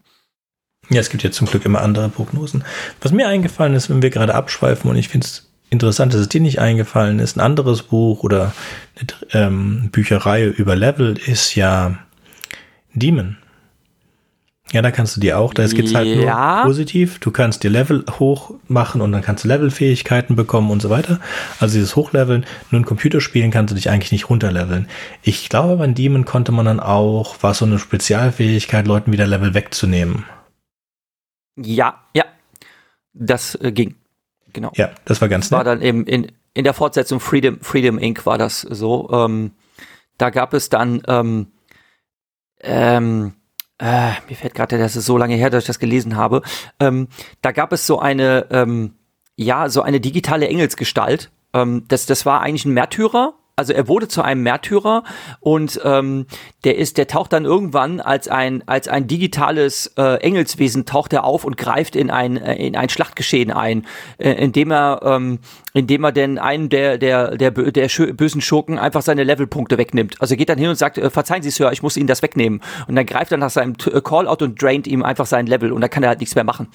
Ja, es gibt ja zum Glück immer andere Prognosen. Was mir eingefallen ist, wenn wir gerade abschweifen und ich finde es interessant, dass es dir nicht eingefallen ist, ein anderes Buch oder eine ähm, Bücherei über Level ist ja Demon. Ja, da kannst du dir auch, da geht's halt ja. nur positiv. Du kannst dir Level hoch machen und dann kannst du Levelfähigkeiten bekommen und so weiter. Also dieses Hochleveln, nur in Computerspielen kannst du dich eigentlich nicht runterleveln. Ich glaube, bei Demon konnte man dann auch, war so eine Spezialfähigkeit, Leuten wieder Level wegzunehmen. Ja, ja. Das äh, ging. Genau. Ja, das war ganz nett. War dann eben in, in der Fortsetzung Freedom, Freedom Inc. war das so. Ähm, da gab es dann, ähm, ähm, äh, mir fällt gerade, das ist so lange her, dass ich das gelesen habe. Ähm, da gab es so eine, ähm, ja, so eine digitale Engelsgestalt. Ähm, das, das war eigentlich ein Märtyrer, also er wurde zu einem Märtyrer und ähm, der ist, der taucht dann irgendwann als ein als ein digitales äh, Engelswesen taucht er auf und greift in ein äh, in ein Schlachtgeschehen ein, äh, indem er ähm, indem er denn einen der der der, der bösen Schurken einfach seine Levelpunkte wegnimmt. Also geht dann hin und sagt, äh, verzeihen Sie Sir, ich muss Ihnen das wegnehmen und dann greift er nach seinem äh, Callout und draint ihm einfach sein Level und dann kann er halt nichts mehr machen.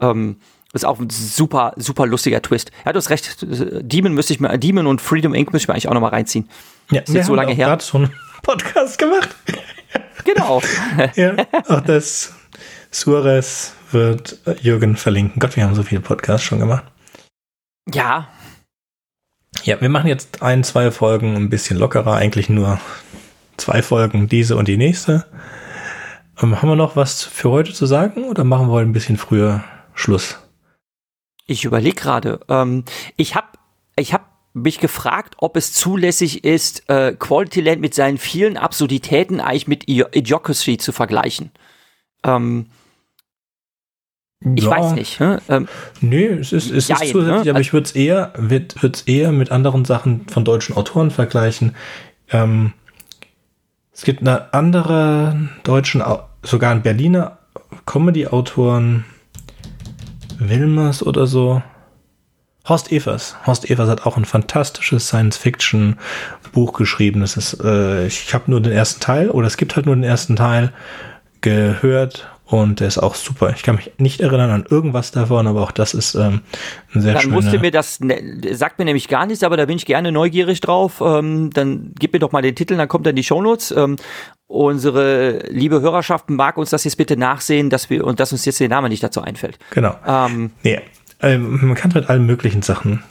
Ähm, ist auch ein super, super lustiger Twist. Ja, du hast recht. Demon müsste ich mir, Demon und Freedom Inc. müsste ich mir eigentlich auch nochmal reinziehen. Ja, ist jetzt so lange her. gerade so einen Podcast gemacht. Genau. ja, auch das Suarez wird Jürgen verlinken. Gott, wir haben so viele Podcasts schon gemacht. Ja. Ja, wir machen jetzt ein, zwei Folgen ein bisschen lockerer. Eigentlich nur zwei Folgen, diese und die nächste. Ähm, haben wir noch was für heute zu sagen oder machen wir ein bisschen früher Schluss? Ich überlege gerade. Ähm, ich habe ich hab mich gefragt, ob es zulässig ist, äh, Quality Land mit seinen vielen Absurditäten eigentlich mit Idiocracy zu vergleichen. Ähm, ich ja. weiß nicht. Ne? Ähm, nee, es ist, es Jein, ist zusätzlich, ne? aber ich würde es eher, würd, eher mit anderen Sachen von deutschen Autoren vergleichen. Ähm, es gibt eine andere deutschen, sogar ein Berliner Comedy-Autoren, Wilmers oder so. Horst Evers. Horst Evers hat auch ein fantastisches Science-Fiction-Buch geschrieben. Das ist, äh, ich habe nur den ersten Teil, oder es gibt halt nur den ersten Teil gehört und der ist auch super. Ich kann mich nicht erinnern an irgendwas davon, aber auch das ist ähm, ein sehr Dann schöner... musste mir das, ne, sagt mir nämlich gar nichts, aber da bin ich gerne neugierig drauf. Ähm, dann gib mir doch mal den Titel, dann kommt dann die Shownotes. Ähm, unsere liebe Hörerschaft mag uns das jetzt bitte nachsehen, dass wir und dass uns jetzt der Name nicht dazu einfällt. Genau. Ähm, nee, ähm, man kann mit allen möglichen Sachen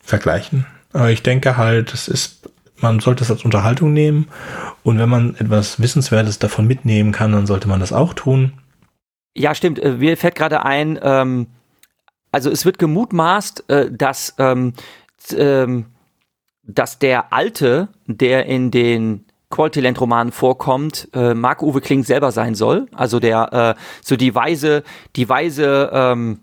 vergleichen. Aber ich denke halt, es ist, man sollte es als Unterhaltung nehmen. Und wenn man etwas Wissenswertes davon mitnehmen kann, dann sollte man das auch tun. Ja, stimmt. Äh, mir fällt gerade ein, ähm, also es wird gemutmaßt, äh, dass, ähm, ähm, dass der Alte, der in den Quality Land Romanen vorkommt, äh, Marc-Uwe Kling selber sein soll. Also der, äh, so die weise, die weise, ähm,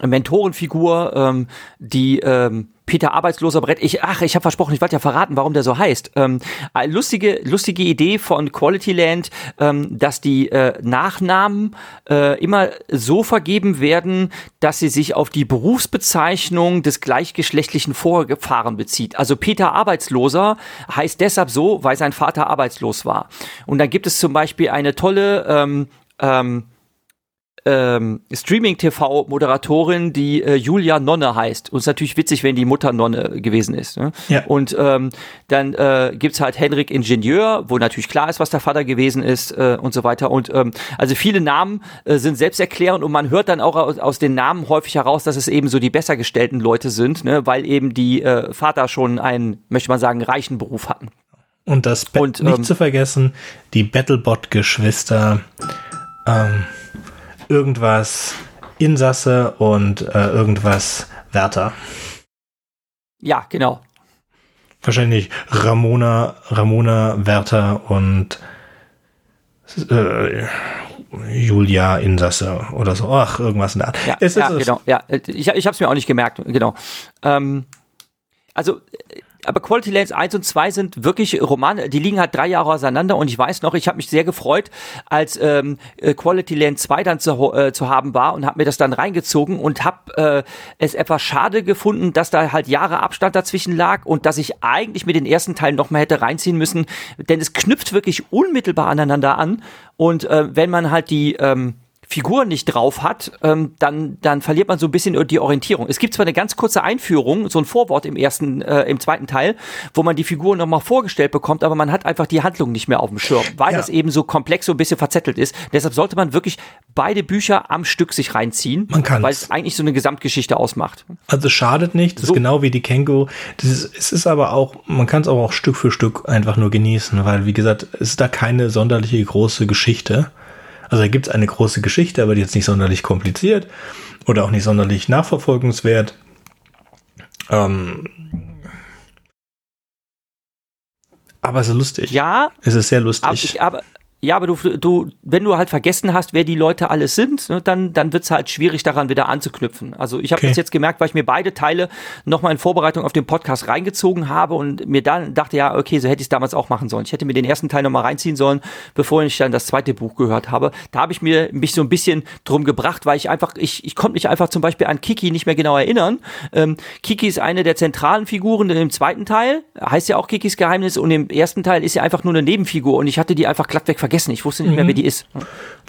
Mentorenfigur, ähm, die ähm, Peter Arbeitsloser Brett. Ich, ach, ich habe versprochen, ich wollte ja verraten, warum der so heißt. Ähm, lustige, lustige Idee von Quality Land, ähm, dass die äh, Nachnamen äh, immer so vergeben werden, dass sie sich auf die Berufsbezeichnung des gleichgeschlechtlichen Vorfahren bezieht. Also Peter Arbeitsloser heißt deshalb so, weil sein Vater arbeitslos war. Und dann gibt es zum Beispiel eine tolle ähm, ähm, ähm, Streaming-TV-Moderatorin, die äh, Julia Nonne heißt. Und es ist natürlich witzig, wenn die Mutter Nonne gewesen ist. Ne? Ja. Und ähm, dann äh, gibt halt Henrik Ingenieur, wo natürlich klar ist, was der Vater gewesen ist äh, und so weiter. Und ähm, also viele Namen äh, sind selbsterklärend und man hört dann auch aus, aus den Namen häufig heraus, dass es eben so die besser gestellten Leute sind, ne? weil eben die äh, Vater schon einen, möchte man sagen, reichen Beruf hatten. Und das Be und, nicht ähm, zu vergessen, die Battlebot-Geschwister. Ähm irgendwas Insasse und äh, irgendwas Wärter. Ja, genau. Wahrscheinlich Ramona, Ramona Wärter und äh, Julia Insasse oder so. Ach, irgendwas in der Art. Ja, es ja genau. Ja, ich, ich habe es mir auch nicht gemerkt. Genau. Ähm, also aber Quality Lands 1 und 2 sind wirklich Romane, die liegen halt drei Jahre auseinander und ich weiß noch, ich habe mich sehr gefreut, als ähm, äh, Quality Land 2 dann zu, äh, zu haben war und habe mir das dann reingezogen und habe äh, es etwas schade gefunden, dass da halt Jahre Abstand dazwischen lag und dass ich eigentlich mit den ersten Teilen noch mal hätte reinziehen müssen, denn es knüpft wirklich unmittelbar aneinander an und äh, wenn man halt die ähm, Figur nicht drauf hat, ähm, dann, dann verliert man so ein bisschen die Orientierung. Es gibt zwar eine ganz kurze Einführung, so ein Vorwort im ersten, äh, im zweiten Teil, wo man die Figur nochmal vorgestellt bekommt, aber man hat einfach die Handlung nicht mehr auf dem Schirm, weil ja. das eben so komplex, so ein bisschen verzettelt ist. Deshalb sollte man wirklich beide Bücher am Stück sich reinziehen, man kann weil es eigentlich so eine Gesamtgeschichte ausmacht. Also schadet nicht, das so. ist genau wie die. Das ist, es ist aber auch, man kann es aber auch Stück für Stück einfach nur genießen, weil wie gesagt, es ist da keine sonderliche große Geschichte. Also da gibt es eine große Geschichte, aber die ist nicht sonderlich kompliziert oder auch nicht sonderlich nachverfolgenswert. Ähm, aber es ist lustig. Ja. Es ist sehr lustig. Aber, ich, aber, ja, aber du, du, wenn du halt vergessen hast, wer die Leute alles sind, ne, dann, dann wird's halt schwierig, daran wieder anzuknüpfen. Also ich habe okay. das jetzt gemerkt, weil ich mir beide Teile nochmal in Vorbereitung auf den Podcast reingezogen habe und mir dann dachte, ja, okay, so hätte ich es damals auch machen sollen. Ich hätte mir den ersten Teil nochmal reinziehen sollen, bevor ich dann das zweite Buch gehört habe. Da habe ich mir mich so ein bisschen drum gebracht, weil ich einfach, ich, ich konnte mich einfach zum Beispiel an Kiki nicht mehr genau erinnern. Ähm, Kiki ist eine der zentralen Figuren im zweiten Teil, heißt ja auch Kikis Geheimnis und im ersten Teil ist sie einfach nur eine Nebenfigur und ich hatte die einfach glattweg vergessen vergessen. Ich wusste nicht mehr, wer mhm. die ist.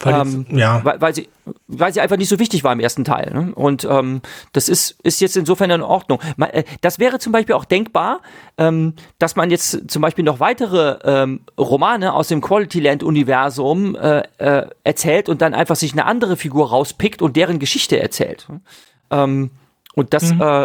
Weil, ähm, ja. weil, weil, sie, weil sie einfach nicht so wichtig war im ersten Teil. Ne? Und ähm, das ist, ist jetzt insofern in Ordnung. Äh, das wäre zum Beispiel auch denkbar, ähm, dass man jetzt zum Beispiel noch weitere ähm, Romane aus dem Quality Land-Universum äh, äh, erzählt und dann einfach sich eine andere Figur rauspickt und deren Geschichte erzählt. Ähm, und das, mhm. äh,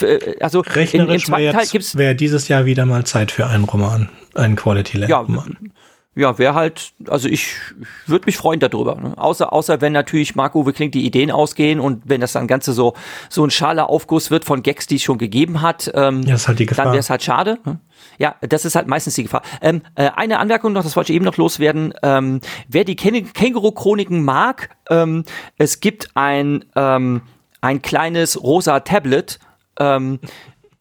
äh also Rechnerisch wäre wär dieses Jahr wieder mal Zeit für einen Roman, einen Quality Land Roman. Ja, ja, wäre halt, also ich, ich würde mich freuen darüber. Ne? Außer, außer wenn natürlich Marc-Uwe Kling die Ideen ausgehen und wenn das dann Ganze so, so ein schaler Aufguss wird von Gags, die es schon gegeben hat, ähm, ja, ist halt die Gefahr. dann wäre es halt schade. Ne? Ja, das ist halt meistens die Gefahr. Ähm, äh, eine Anmerkung noch, das wollte ich eben noch loswerden. Ähm, wer die Känguru-Chroniken mag, ähm, es gibt ein, ähm, ein kleines rosa Tablet, ähm,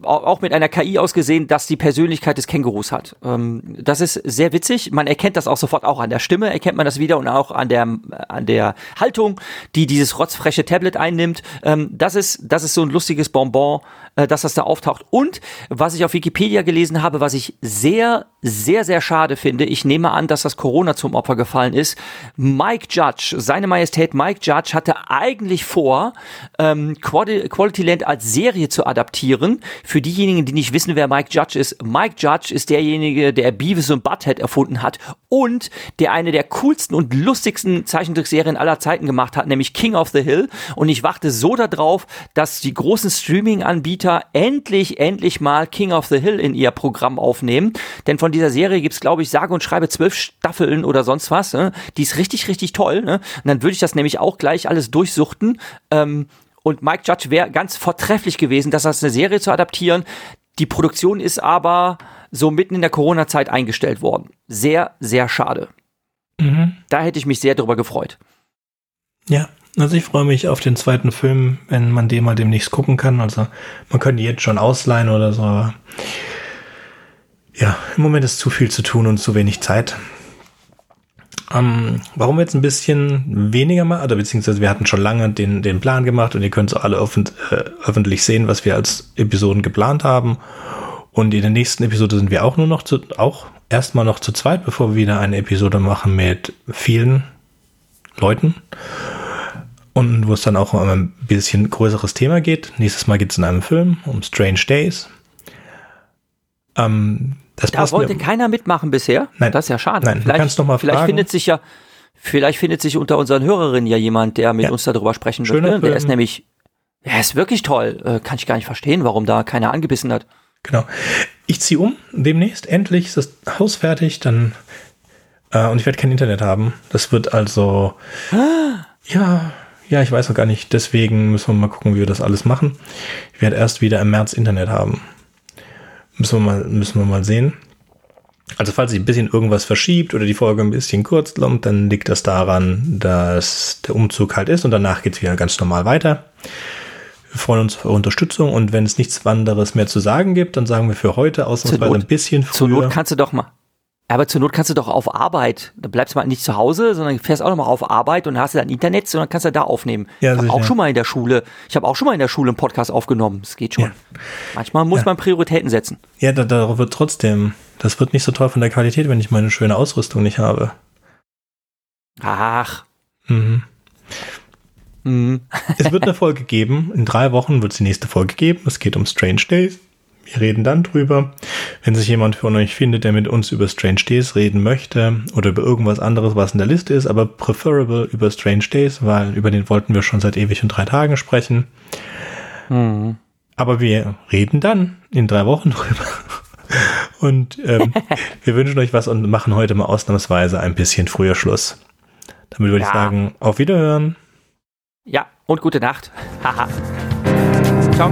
auch mit einer KI ausgesehen, dass die Persönlichkeit des Kängurus hat. Ähm, das ist sehr witzig. Man erkennt das auch sofort auch an der Stimme, erkennt man das wieder und auch an der, an der Haltung, die dieses rotzfreche Tablet einnimmt. Ähm, das ist, das ist so ein lustiges Bonbon, äh, dass das da auftaucht. Und was ich auf Wikipedia gelesen habe, was ich sehr, sehr, sehr schade finde, ich nehme an, dass das Corona zum Opfer gefallen ist. Mike Judge, seine Majestät Mike Judge hatte eigentlich vor, ähm, Quality Land als Serie zu adaptieren für diejenigen, die nicht wissen, wer Mike Judge ist, Mike Judge ist derjenige, der Beavis und Butthead erfunden hat und der eine der coolsten und lustigsten Zeichentrickserien aller Zeiten gemacht hat, nämlich King of the Hill. Und ich warte so darauf, dass die großen Streaming-Anbieter endlich, endlich mal King of the Hill in ihr Programm aufnehmen. Denn von dieser Serie gibt's, glaube ich, sage und schreibe zwölf Staffeln oder sonst was. Ne? Die ist richtig, richtig toll. Ne? Und dann würde ich das nämlich auch gleich alles durchsuchten. Ähm, und Mike Judge wäre ganz vortrefflich gewesen, das als eine Serie zu adaptieren. Die Produktion ist aber so mitten in der Corona-Zeit eingestellt worden. Sehr, sehr schade. Mhm. Da hätte ich mich sehr drüber gefreut. Ja, also ich freue mich auf den zweiten Film, wenn man den mal demnächst gucken kann. Also man könnte jetzt schon ausleihen oder so, aber ja, im Moment ist zu viel zu tun und zu wenig Zeit. Ähm, warum jetzt ein bisschen weniger machen, oder beziehungsweise wir hatten schon lange den, den Plan gemacht und ihr könnt so alle öffent, äh, öffentlich sehen, was wir als Episoden geplant haben. Und in der nächsten Episode sind wir auch nur noch zu, auch erstmal noch zu zweit, bevor wir wieder eine Episode machen mit vielen Leuten. Und wo es dann auch um ein bisschen größeres Thema geht. Nächstes Mal geht es in einem Film um Strange Days. Ähm, das da wollte mir. keiner mitmachen bisher. Nein. Das ist ja schade. Nein, vielleicht, du kannst noch mal vielleicht fragen. findet sich ja, vielleicht findet sich unter unseren Hörerinnen ja jemand, der mit ja. uns darüber sprechen Schöner möchte. Der ist nämlich, er ist wirklich toll. Äh, kann ich gar nicht verstehen, warum da keiner angebissen hat. Genau. Ich ziehe um demnächst. Endlich ist das Haus fertig. Dann äh, und ich werde kein Internet haben. Das wird also ah. ja. Ja, ich weiß noch gar nicht. Deswegen müssen wir mal gucken, wie wir das alles machen. Ich werde erst wieder im März Internet haben. Müssen wir mal, müssen wir mal sehen. Also falls sich ein bisschen irgendwas verschiebt oder die Folge ein bisschen kurz kommt, dann liegt das daran, dass der Umzug halt ist und danach geht es wieder ganz normal weiter. Wir freuen uns auf eure Unterstützung und wenn es nichts anderes mehr zu sagen gibt, dann sagen wir für heute ausnahmsweise ein bisschen früher. Zur Not kannst du doch mal, aber zur Not kannst du doch auf Arbeit, da bleibst du mal nicht zu Hause, sondern fährst auch noch mal auf Arbeit und hast dann Internet, sondern kannst du da aufnehmen. Ja, ich habe auch schon mal in der Schule, ich habe auch schon mal in der Schule einen Podcast aufgenommen. Das geht schon. Ja. Manchmal muss ja. man Prioritäten setzen. Ja, da, darauf wird trotzdem, das wird nicht so toll von der Qualität, wenn ich meine schöne Ausrüstung nicht habe. Ach. Mhm. Mhm. es wird eine Folge geben. In drei Wochen wird es die nächste Folge geben. Es geht um Strange Days. Wir reden dann drüber. Wenn sich jemand von euch findet, der mit uns über Strange Days reden möchte oder über irgendwas anderes, was in der Liste ist, aber preferable über Strange Days, weil über den wollten wir schon seit ewig und drei Tagen sprechen. Mhm. Aber wir reden dann in drei Wochen drüber. Und ähm, wir wünschen euch was und machen heute mal ausnahmsweise ein bisschen früher Schluss. Damit würde ja. ich sagen, auf Wiederhören. Ja, und gute Nacht. Haha. Ciao.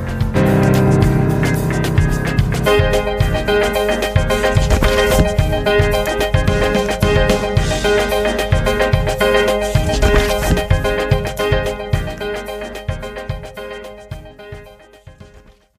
thank you